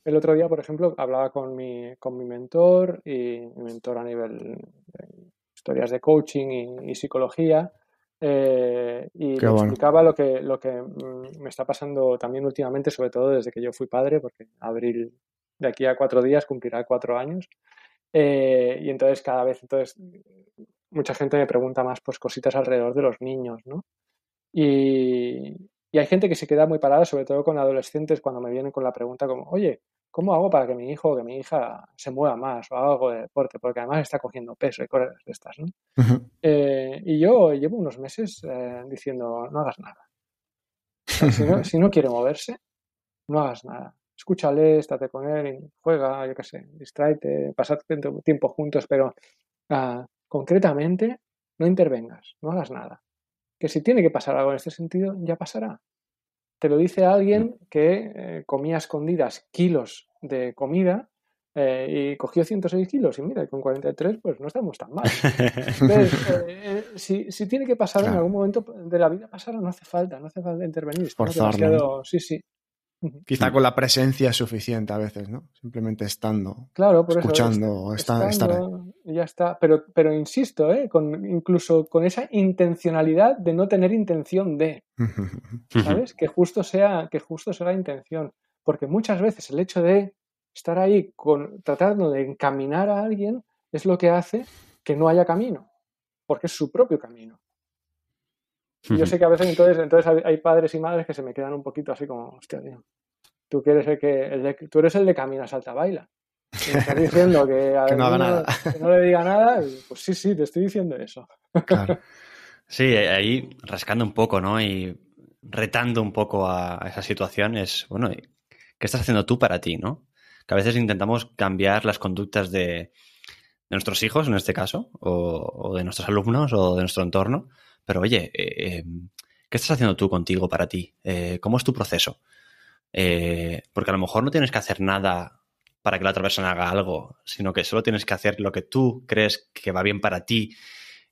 El otro día, por ejemplo, hablaba con mi, con mi mentor y mi mentor a nivel de historias de coaching y, y psicología Eh, y le explicaba lo que, lo que mm, me está pasando también últimamente, sobre todo desde que yo fui padre, porque abril de aquí a cuatro días cumplirá cuatro años. Eh, y entonces cada vez, entonces, mucha gente me pregunta más pues cositas alrededor de los niños, ¿no? Y, y hay gente que se queda muy parada, sobre todo con adolescentes, cuando me vienen con la pregunta como, oye, ¿cómo hago para que mi hijo o que mi hija se mueva más o haga algo de deporte? Porque además está cogiendo peso y cosas de estas, ¿no? Eh, y yo llevo unos meses eh, diciendo, no hagas nada. si, no, quiere moverse, no hagas nada. Escúchale, estate con él, juega, yo qué sé, distráete, pasad tiempo juntos, pero ah, concretamente no intervengas, no hagas nada. Que si tiene que pasar algo en este sentido, ya pasará. Te lo dice alguien que eh, comía escondidas kilos de comida eh, y cogió 106 kilos y mira, con 43 pues no estamos tan mal. Entonces, eh, si, si, tiene que pasar en algún momento de la vida pasar, no hace falta, no hace falta intervenir. Forzarlo. Sí, sí. Quizá con la presencia es suficiente a veces, ¿no? Simplemente estando, claro, por escuchando, estar ahí. Y ya está. Pero, pero insisto, ¿eh? con, incluso con esa intencionalidad de no tener intención de, ¿sabes? que justo sea, que justo sea la intención. Porque muchas veces el hecho de estar ahí con, tratando de encaminar a alguien es lo que hace que no haya camino, porque es su propio camino. Y yo sé que a veces entonces, entonces hay padres y madres que se me quedan un poquito así como, hostia, tío, tú, eres el que, tú eres el de camina, salta, baila. Me estás diciendo que, que, no haga nada. que no le diga nada, pues sí, sí, te estoy diciendo eso. Claro. Sí, ahí rascando un poco, ¿no? Y retando un poco a esa situación es, bueno, ¿qué estás haciendo tú para ti, no? Que a veces intentamos cambiar las conductas de, de nuestros hijos, en este caso, o, o, de nuestros alumnos o de nuestro entorno, pero oye, eh, em, ¿qué estás haciendo tú contigo para ti? Eh, ¿Cómo es tu proceso? Eh, porque a lo mejor no tienes que hacer nada para que la otra persona haga algo, sino que solo tienes que hacer lo que tú crees que va bien para ti.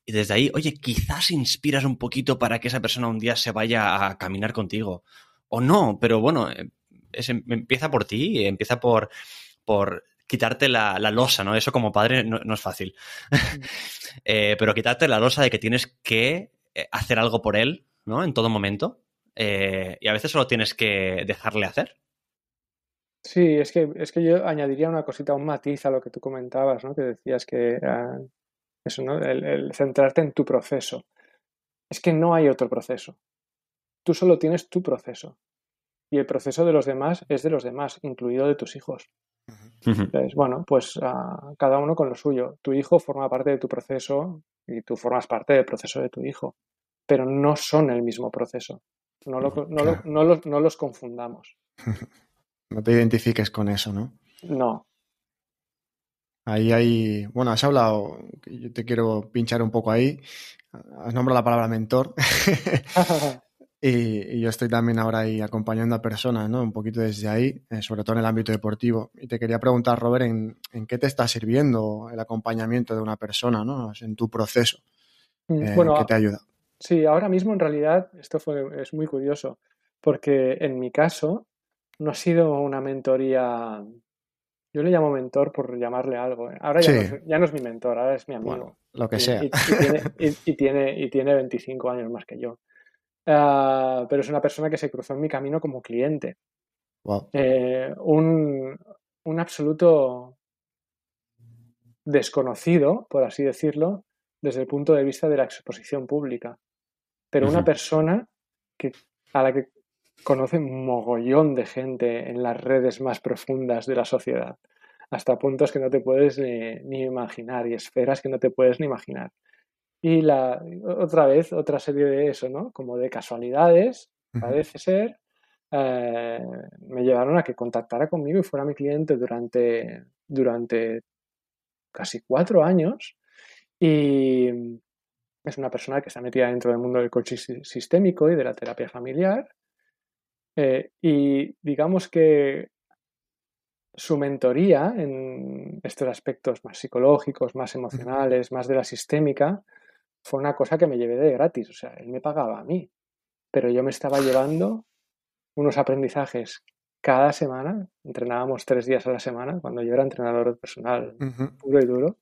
Y desde ahí, oye, quizás inspiras un poquito para que esa persona un día se vaya a caminar contigo. O no, pero bueno, empieza por ti, empieza por, por quitarte la, losa, ¿no? Eso como padre no, es fácil. pero quitarte la losa de que tienes que hacer algo por él, ¿no? En todo momento. Eh, y a veces solo tienes que dejarle hacer. Sí, es que, es que yo añadiría una cosita, un matiz a lo que tú comentabas, ¿no? Que decías que eso, ¿no? El, centrarte en tu proceso. Es que no hay otro proceso. Tú solo tienes tu proceso. Y el proceso de los demás es de los demás, incluido de tus hijos. Entonces, bueno, pues ah, cada uno con lo suyo. Tu hijo forma parte de tu proceso y tú formas parte del proceso de tu hijo, pero no son el mismo proceso. No, no, los confundamos. no te identifiques con eso, ¿no? No. Ahí hay, bueno, has hablado, yo te quiero pinchar un poco ahí, has nombrado la palabra mentor. Y, yo estoy también ahora ahí acompañando a personas, ¿no? Un poquito desde ahí, eh, sobre todo en el ámbito deportivo. Y te quería preguntar, Robert, ¿en, qué te está sirviendo el acompañamiento de una persona, ¿no? En tu proceso. Mm, eh, ¿Qué te ayuda? Sí, ahora mismo en realidad esto fue, es muy curioso, porque en mi caso no ha sido una mentoría yo le llamo mentor por llamarle algo. ¿eh? Ahora ya, no es, mi mentor, ahora es mi amigo. lo que sea. Y, tiene, y, tiene, y, tiene, 25 años más que yo. Ah, pero es una persona que se cruzó en mi camino como cliente. Eh, un, absoluto desconocido, por así decirlo, desde el punto de vista de la exposición pública. Pero una persona que, a la que conoce un mogollón de gente en las redes más profundas de la sociedad, hasta puntos que no te puedes ni imaginar y esferas que no te puedes ni imaginar. Y la, otra vez, otra serie de eso, ¿no? Como de casualidades, parece ser, eh, me llevaron a que contactara conmigo y fuera mi cliente durante, durante casi cuatro años. Y es una persona que está metida dentro del mundo del coaching sistémico y de la terapia familiar. Eh, y digamos que su mentoría en estos aspectos más psicológicos, más emocionales, más de la sistémica, fue una cosa que me llevé de gratis. O sea, él me pagaba a mí, pero yo me estaba llevando unos aprendizajes cada semana. Entrenábamos tres días a la semana cuando yo era entrenador personal puro y duro.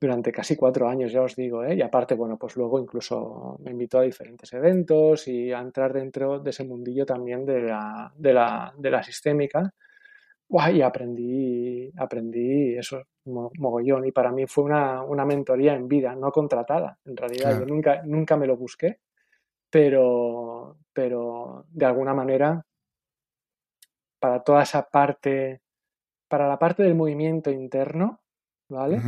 durante casi cuatro años, ya os digo, ¿eh? y aparte, bueno, pues luego incluso me invitó a diferentes eventos y a entrar dentro de ese mundillo también de la, de la, de la sistémica. Y aprendí, aprendí eso, mogollón. Y para mí fue una, una mentoría en vida, no contratada. En realidad, yo nunca, nunca me lo busqué, pero, pero de alguna manera, para toda esa parte, para la parte del movimiento interno, ¿vale?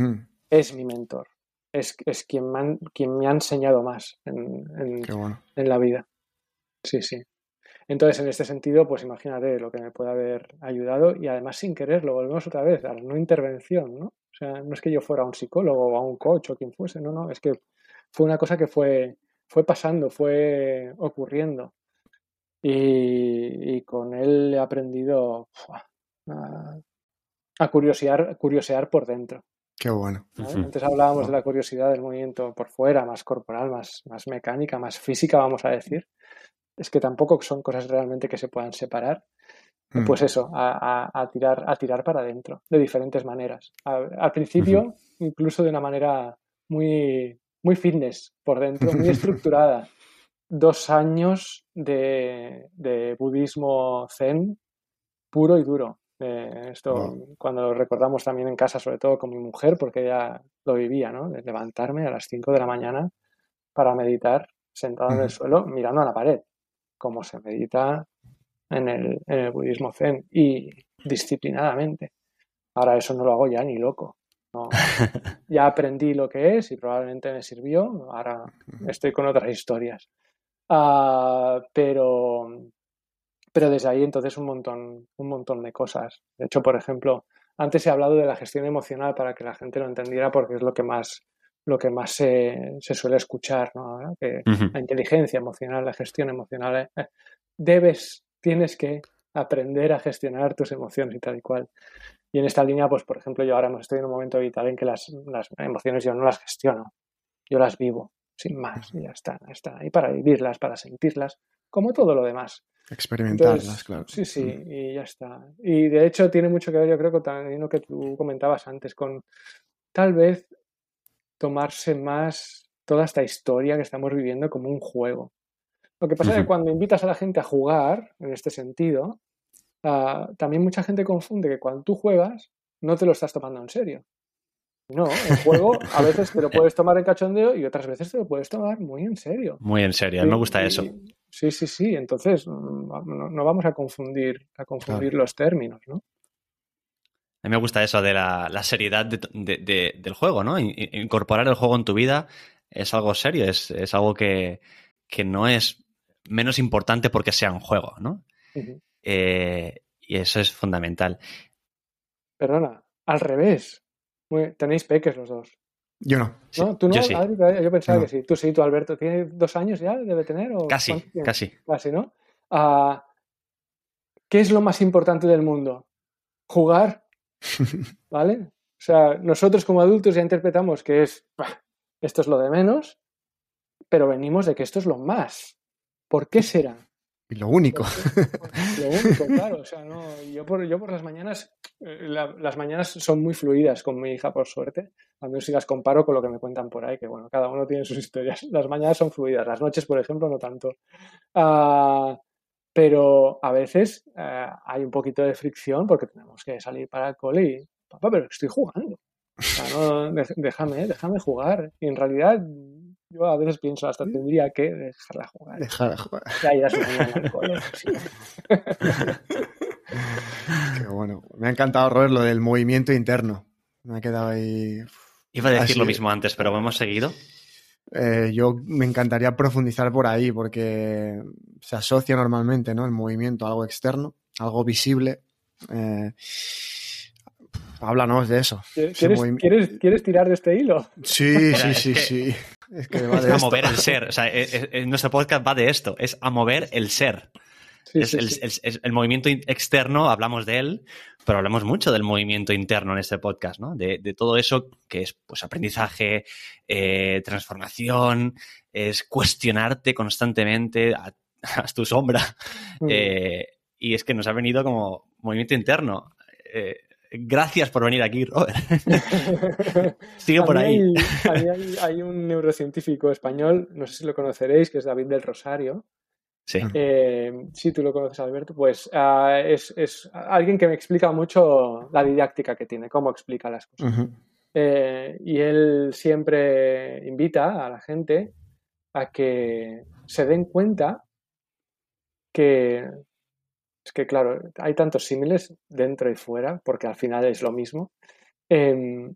Es mi mentor. Es, es quien, me quien me ha enseñado más en, en la vida. Sí, sí. Entonces, en este sentido, pues imagínate lo que me puede haber ayudado y además sin quererlo, volvemos otra vez a la no intervención, ¿no? O sea, no es que yo fuera un psicólogo o a un coach o quien fuese, no, no, es que fue una cosa que fue, fue pasando, fue ocurriendo. Y, con él he aprendido a, a curiosear, curiosear por dentro. Qué bueno. Antes hablábamos de la curiosidad del movimiento por fuera, más corporal, más, más mecánica, más física, vamos a decir es que tampoco son cosas realmente que se puedan separar. Mm. Pues eso, a, tirar, a tirar para adentro, de diferentes maneras. al principio, incluso de una manera muy, muy fitness por dentro, muy estructurada. Dos años de, budismo zen puro y duro. Eh, esto cuando lo recordamos también en casa, sobre todo con mi mujer, porque ella lo vivía, ¿no? De levantarme a las 5 de la mañana para meditar sentado en el suelo mirando a la pared como se medita en el, en el budismo zen y disciplinadamente. Ahora eso no lo hago ya ni loco. Ya aprendí lo que es y probablemente me sirvió. Ahora estoy con otras historias. Ah, pero, pero desde ahí entonces un montón, un montón de cosas. De hecho, por ejemplo, antes he hablado de la gestión emocional para que la gente lo entendiera porque es lo que más lo que más se, suele escuchar, ¿no? Que la inteligencia emocional, la gestión emocional, eh, eh, debes, tienes que aprender a gestionar tus emociones y tal y cual. Y en esta línea, pues por ejemplo, yo ahora estoy en un momento vital en que las, emociones yo no las gestiono, yo las vivo, sin más, y ya están, están ahí para vivirlas, para sentirlas, como todo lo demás. Experimentarlas, claro. Sí, sí, y ya está. Y de hecho tiene mucho que ver, yo creo, con lo que tú comentabas antes, con tal vez tomarse más toda esta historia que estamos viviendo como un juego. Lo que pasa es que cuando invitas a la gente a jugar, en este sentido, ah, también mucha gente confunde que cuando tú juegas no te lo estás tomando en serio. No, el juego a veces te lo puedes tomar en cachondeo y otras veces te lo puedes tomar muy en serio. Muy en serio, a mí me gusta eso. Sí, sí, sí. Entonces, mm, no, vamos a confundir, a confundir los términos, ¿no? A mí me gusta eso de la, seriedad del juego, ¿no? Incorporar el juego en tu vida es algo serio, es, algo que, no es menos importante porque sea un juego, ¿no? Eh, y eso es fundamental. Perdona, al revés. tenéis peques los dos. Yo no. ¿No? ¿Tú no? Yo, pensaba que sí. Tú sí, tú Alberto. ¿Tiene dos años ya? ¿Debe tener? casi, casi. Casi, ¿no? Ah, ¿Qué es lo más importante del mundo? ¿Jugar? ¿Vale? O sea, nosotros como adultos ya interpretamos que es, esto es lo de menos, pero venimos de que esto es lo más. ¿Por qué será? Y lo único. Lo único, claro. O sea, no, yo, por, yo por las mañanas, eh, las mañanas son muy fluidas con mi hija, por suerte. Cuando si las comparo con lo que me cuentan por ahí, que bueno, cada uno tiene sus historias. Las mañanas son fluidas, las noches, por ejemplo, no tanto. Uh, pero a veces eh, hay un poquito de fricción porque tenemos que salir para el cole y, papá, pero estoy jugando. O sea, no, déjame, déjame jugar. Y en realidad yo a veces pienso hasta tendría que dejarla jugar. Dejarla jugar. Ya irá su al cole. Qué bueno. Me ha encantado, Robert, lo del movimiento interno. Me ha quedado ahí... Iba a decir lo mismo antes, pero hemos seguido. Eh, yo me encantaría profundizar por ahí porque se asocia normalmente ¿no? el movimiento a algo externo, algo visible. Eh, háblanos de eso. ¿Quieres, tirar de este hilo? Sí, sí, sí, sí. Es que va de a mover el ser. O sea, nuestro podcast va de esto, es a mover el ser. Es, el movimiento externo, hablamos de él, pero hablamos mucho del movimiento interno en este podcast, ¿no? De, todo eso que es pues aprendizaje, eh, transformación, es cuestionarte constantemente a, tu sombra. Mm. Eh, y es que nos ha venido como movimiento interno. Eh, gracias por venir aquí, Robert. Sigue por ahí. Hay, un neurocientífico español, no sé si lo conoceréis, que es David del Rosario. Sí. Eh, sí, tú lo conoces, Alberto. Pues ah, es, alguien que me explica mucho la didáctica que tiene, cómo explica las cosas. Eh, y él siempre invita a la gente a que se den cuenta que es que, claro, hay tantos símiles dentro y fuera, porque al final es lo mismo, em,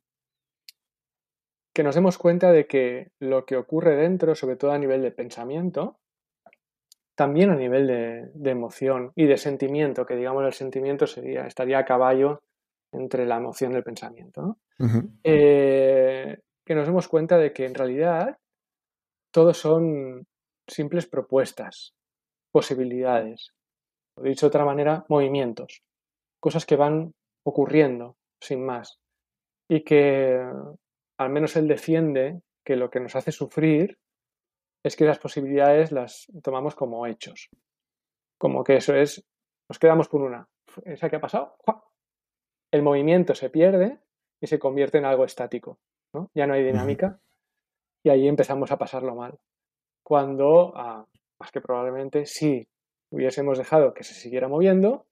que nos demos cuenta de que lo que ocurre dentro, sobre todo a nivel de pensamiento, también a nivel de, emoción y de sentimiento, que digamos el sentimiento sería, estaría a caballo entre la emoción y el pensamiento, eh, que nos demos cuenta de que en realidad todos son simples propuestas, posibilidades, dicho de otra manera, movimientos, cosas que van ocurriendo sin más y que al menos él defiende que lo que nos hace sufrir es que las posibilidades las tomamos como hechos, como que eso es, nos quedamos con una, esa que ha pasado, el movimiento se pierde y se convierte en algo estático, ¿no? ya no hay dinámica y ahí empezamos a pasarlo mal. Cuando, ah, más que probablemente, sí hubiésemos dejado que se siguiera moviendo,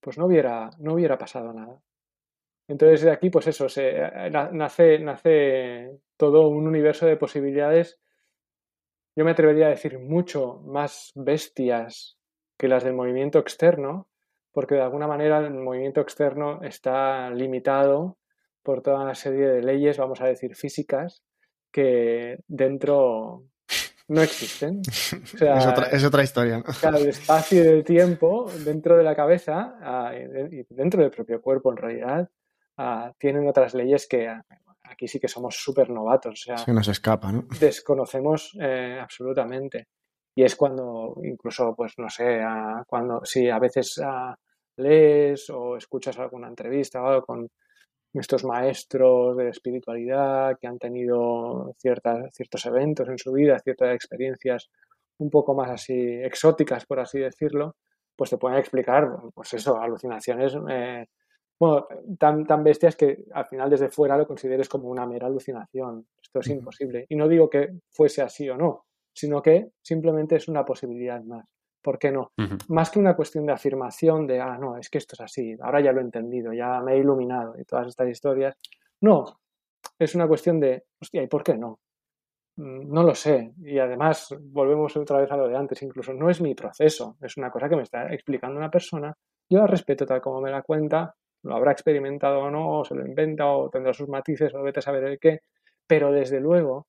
pues no hubiera, no hubiera pasado nada. Entonces de aquí, pues eso, se, eh, nace, nace todo un universo de posibilidades, yo me atrevería a decir mucho más bestias que las del movimiento externo, porque de alguna manera el movimiento externo está limitado por toda una serie de leyes, vamos a decir, físicas, que dentro no existen. es, otra, historia. Claro, el espacio y el tiempo dentro de la cabeza ah, y dentro del propio cuerpo, en realidad, ah, tienen otras leyes que aquí sí que somos súper novatos. O sea, Se nos escapa, ¿no? Desconocemos eh, absolutamente. Y es cuando, incluso, pues no sé, cuando si a veces lees o escuchas alguna entrevista o algo con estos maestros de espiritualidad que han tenido ciertas, ciertos eventos en su vida, ciertas experiencias un poco más así exóticas, por así decirlo, pues te pueden explicar, pues eso, alucinaciones, eh, bueno, tan, tan bestias que al final desde fuera lo consideres como una mera alucinación. Esto es imposible. Y no digo que fuese así o no, sino que simplemente es una posibilidad más. ¿Por qué no? Más que una cuestión de afirmación de, ah, no, es que esto es así, ahora ya lo he entendido, ya me he iluminado y todas estas historias. No, es una cuestión de, hostia, ¿y por qué no? Mm, no lo sé. Y además, volvemos otra vez a lo de antes, incluso no es mi proceso, es una cosa que me está explicando una persona. Yo la respeto tal como me la cuenta, lo habrá experimentado o no, o se lo inventa, o tendrá sus matices, o vete a saber el qué, pero desde luego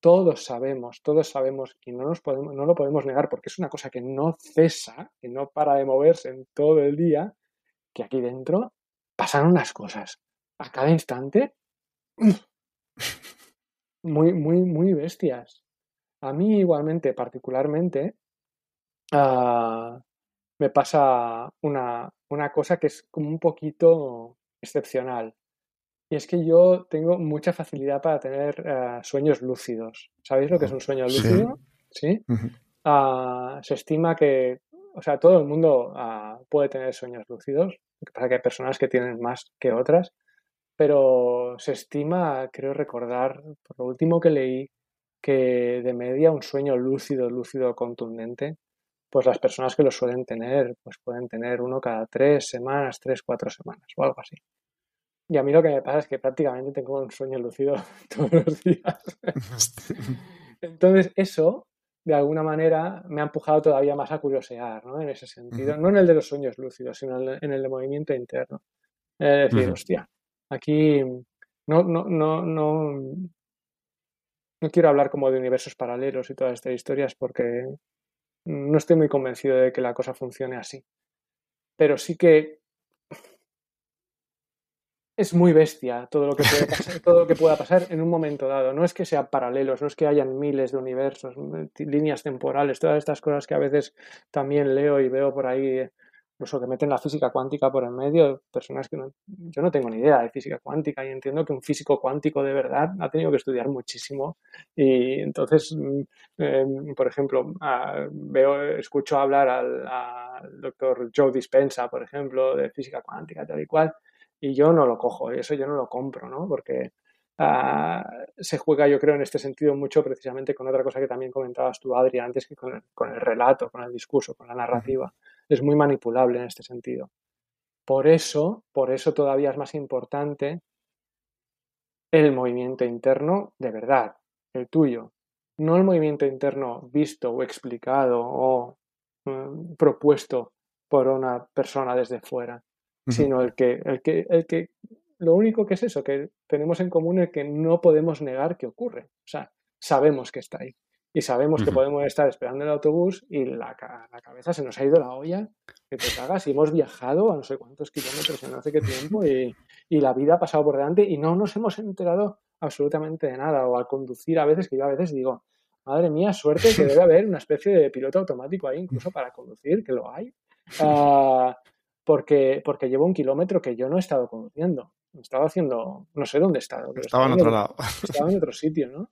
todos sabemos, todos sabemos y no, nos podemos, no lo podemos negar porque es una cosa que no cesa, que no para de moverse en todo el día, que aquí dentro pasan unas cosas a cada instante muy, muy, muy bestias. A mí igualmente, particularmente, ah, me pasa una, una cosa que es como un poquito excepcional. Y es que yo tengo mucha facilidad para tener eh, sueños lúcidos. ¿Sabéis lo que es un sueño lúcido? Sí. Ah, se estima que, o sea, todo el mundo ah, puede tener sueños lúcidos. Lo que pasa que hay personas que tienen más que otras. Pero se estima, creo recordar, por lo último que leí, que de media un sueño lúcido, lúcido, contundente, pues las personas que lo suelen tener, pues pueden tener uno cada tres semanas, tres, cuatro semanas o algo así. Y a mí lo que me pasa es que prácticamente tengo un sueño lucido todos los días. Entonces, eso, de alguna manera, me ha empujado todavía más a curiosear, ¿no? En ese sentido. No en el de los sueños lúcidos, sino en el de movimiento interno. Es decir, hostia, aquí no, no, no, no, no quiero hablar como de universos paralelos y todas estas historias porque no estoy muy convencido de que la cosa funcione así. Pero sí que es muy bestia todo lo que puede pasar, todo lo que pueda pasar en un momento dado. No es que sean paralelos, no es que hayan miles de universos, líneas temporales, todas estas cosas que a veces también leo y veo por ahí, incluso que meten la física cuántica por en medio, personas que no, yo no tengo ni idea de física cuántica y entiendo que un físico cuántico de verdad ha tenido que estudiar muchísimo y entonces, em, por ejemplo, veo, escucho hablar al, al doctor Joe Dispensa, por ejemplo, de física cuántica, tal y cual Y yo no lo cojo, eso yo no lo compro, ¿no? Porque ah, se juega, yo creo, en este sentido mucho precisamente con otra cosa que también comentabas tú, Adri, antes que con el, con el relato, con el discurso, con la narrativa. Es muy manipulable en este sentido. Por eso, por eso todavía es más importante el movimiento interno de verdad, el tuyo. No el movimiento interno visto o explicado o mm, propuesto por una persona desde fuera, sino el que, el que, el que, lo único que es eso, que tenemos en común es que no podemos negar que ocurre. O sea, sabemos que está ahí y sabemos que podemos estar esperando el autobús y la, la, cabeza se nos ha ido la olla, que te cagas y hemos viajado a no sé cuántos kilómetros en no sé qué tiempo y, y, la vida ha pasado por delante y no nos hemos enterado absolutamente de nada o al conducir a veces, que yo a veces digo, madre mía, suerte que debe haber una especie de piloto automático ahí incluso para conducir, que lo hay, uh, porque, porque llevo un kilómetro que yo no he estado conduciendo, estaba haciendo, no sé dónde he estado. Estaba en otro lado. Estaba en otro sitio, ¿no?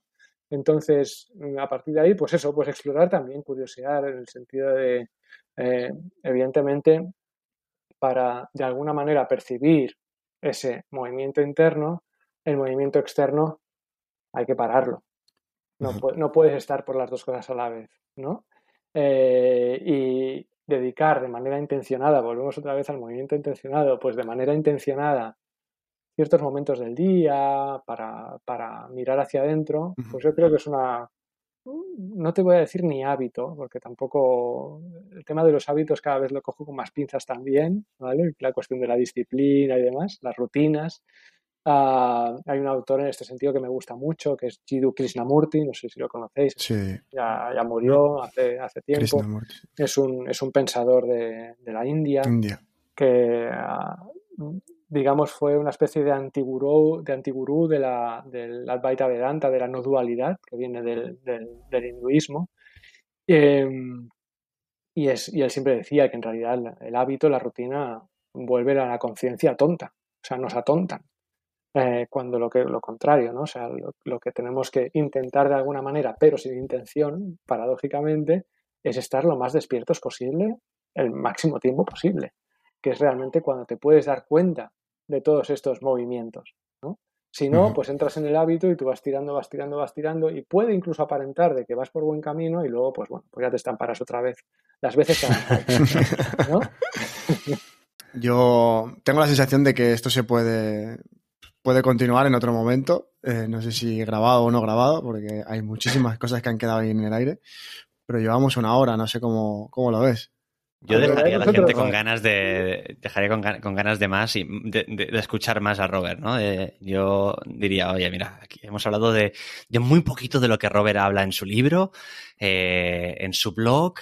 Entonces, mm, a partir de ahí, pues eso, pues explorar también, curiosidad en el sentido de, eh, evidentemente, para de alguna manera percibir ese movimiento interno, el movimiento externo hay que pararlo. No, no puedes estar por las dos cosas a la vez, ¿no? Eh, y dedicar de manera intencionada, volvemos otra vez al movimiento intencionado, pues de manera intencionada ciertos momentos del día, para, para mirar hacia adentro, pues yo creo que es una, no te voy a decir ni hábito, porque tampoco el tema de los hábitos cada vez lo cojo con más pinzas también, ¿vale? La cuestión de la disciplina y demás, las rutinas. Uh, hay un autor en este sentido que me gusta mucho, que es Jiddu Krishnamurti, no sé si lo conocéis, sí. ya, ya, murió hace, hace tiempo. Es un, es un pensador de, de la India, India. que uh, digamos, fue una especie de antigurú de, antigurú de la, del Advaita Vedanta, de la no dualidad, que viene del, del, hinduismo. Em, y, es, y él siempre decía que en realidad el, hábito, la rutina, vuelve a la conciencia tonta, o sea, nos atontan. Eh, cuando lo, que, lo contrario, ¿no? O sea, lo, lo, que tenemos que intentar de alguna manera, pero sin intención, paradójicamente, es estar lo más despiertos posible el máximo tiempo posible, que es realmente cuando te puedes dar cuenta de todos estos movimientos. ¿no? Si no, pues entras en el hábito y tú vas tirando, vas tirando, vas tirando y puede incluso aparentar de que vas por buen camino y luego, pues bueno, pues ya te estamparas otra vez. Las veces que ¿no? Yo tengo la sensación de que esto se puede, puede continuar en otro momento. Eh, no sé si grabado o no grabado, porque hay muchísimas cosas que han quedado ahí en el aire. Pero llevamos una hora, no sé cómo, cómo lo ves. Yo dejaría a la gente con ganas de. Dejaría con, con ganas de más y de, de, de, escuchar más a Robert, ¿no? Eh, yo diría, oye, mira, aquí hemos hablado de, de, muy poquito de lo que Robert habla en su libro, eh, en su blog,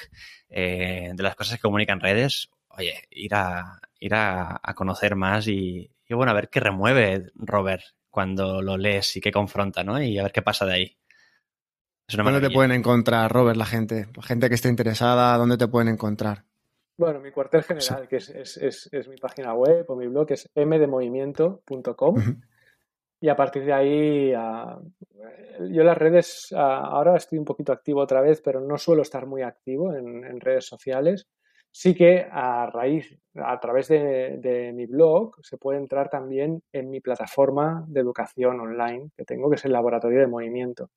eh, de las cosas que comunica en redes. Oye, ir a, ir a, a conocer más y, y, bueno, a ver qué remueve Robert cuando lo lees y qué confronta, ¿no? Y a ver qué pasa de ahí. ¿Dónde te pueden encontrar, Robert, la gente? La gente que esté interesada, ¿dónde te pueden encontrar? Bueno, mi cuartel general, que es, es, es, es, mi página web o mi blog, es mdemovimiento.com. Uh -huh. Y a partir de ahí, uh, yo las redes, uh, ahora estoy un poquito activo otra vez, pero no suelo estar muy activo en, en redes sociales. Sí que a raíz, a través de, de, mi blog, se puede entrar también en mi plataforma de educación online que tengo, que es el Laboratorio de Movimiento.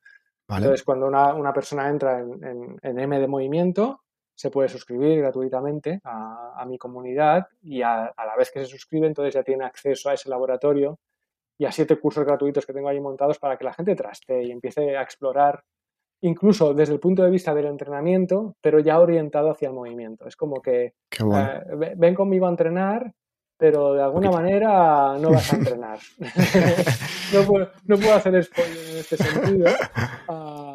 Vale. Entonces, cuando una, una, persona entra en, en, en M de Movimiento, se puede suscribir gratuitamente a, a mi comunidad y a, a, la vez que se suscribe, entonces ya tiene acceso a ese laboratorio y a siete cursos gratuitos que tengo ahí montados para que la gente traste y empiece a explorar, incluso desde el punto de vista del entrenamiento, pero ya orientado hacia el movimiento. Es como que bueno. eh, ven conmigo a entrenar, pero de alguna manera no vas a entrenar. no, puedo, no, puedo, hacer spoiler en este sentido. Uh,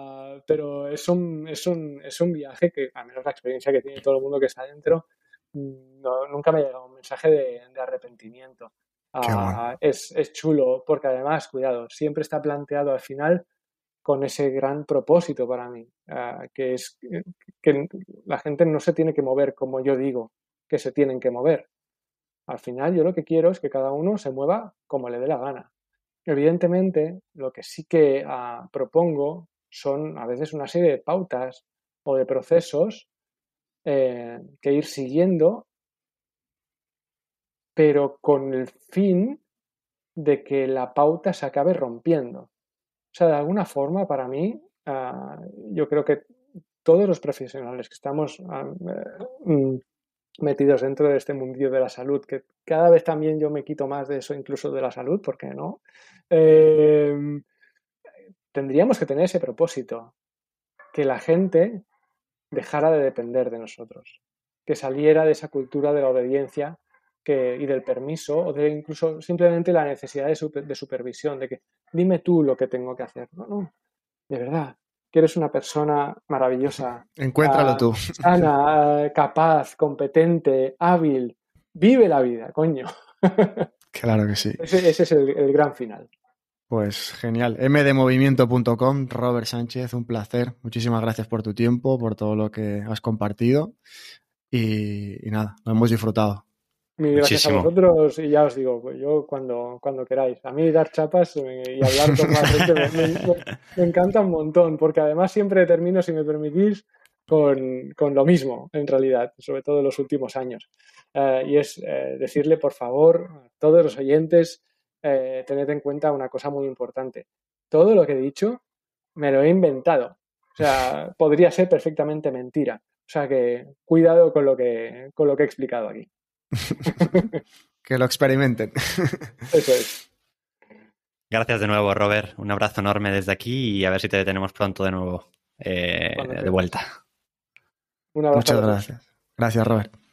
pero es un, es, un, es un viaje que, al menos la experiencia que tiene todo el mundo que está dentro, no, nunca me ha llegado un mensaje de, de arrepentimiento. Bueno. es, es chulo, porque además, cuidado, siempre está planteado al final con ese gran propósito para mí, uh, que es que la gente no se tiene que mover como yo digo que se tienen que mover. Al final yo lo que quiero es que cada uno se mueva como le dé la gana. Evidentemente, lo que sí que uh, propongo son a veces una serie de pautas o de procesos eh, que ir siguiendo, pero con el fin de que la pauta se acabe rompiendo. O sea, de alguna forma, para mí, ah, yo creo que todos los profesionales que estamos ah, eh, mm, metidos dentro de este mundillo de la salud, que cada vez también yo me quito más de eso, incluso de la salud, ¿por qué no? Em, tendríamos que tener ese propósito, que la gente dejara de depender de nosotros, que saliera de esa cultura de la obediencia que, y del permiso, o de incluso simplemente la necesidad de, de supervisión, de que dime tú lo que tengo que hacer. No, no, de verdad, que eres una persona maravillosa. Encuéntralo tú. Sana, capaz, competente, hábil. Vive la vida, coño. Claro que sí. Ese, es el, gran final. Pues genial. mdmovimiento.com, Robert Sánchez, un placer. Muchísimas gracias por tu tiempo, por todo lo que has compartido. Y, y nada, lo hemos disfrutado. Mil gracias a vosotros y ya os digo, pues yo cuando, cuando queráis. A mí dar chapas y hablar con más gente me, encanta un montón, porque además siempre termino, si me permitís, con, lo mismo, en realidad, sobre todo en los últimos años. Eh, y es eh, decirle, por favor, a todos los oyentes, eh, tened en cuenta una cosa muy importante. Todo lo que he dicho me lo he inventado. O sea, podría ser perfectamente mentira. O sea que cuidado con lo que, con lo que he explicado aquí. que lo experimenten. Eso es. Gracias de nuevo, Robert. Un abrazo enorme desde aquí y a ver si te tenemos pronto de nuevo eh, de vuelta. Un abrazo. Muchas gracias. Gracias, Robert.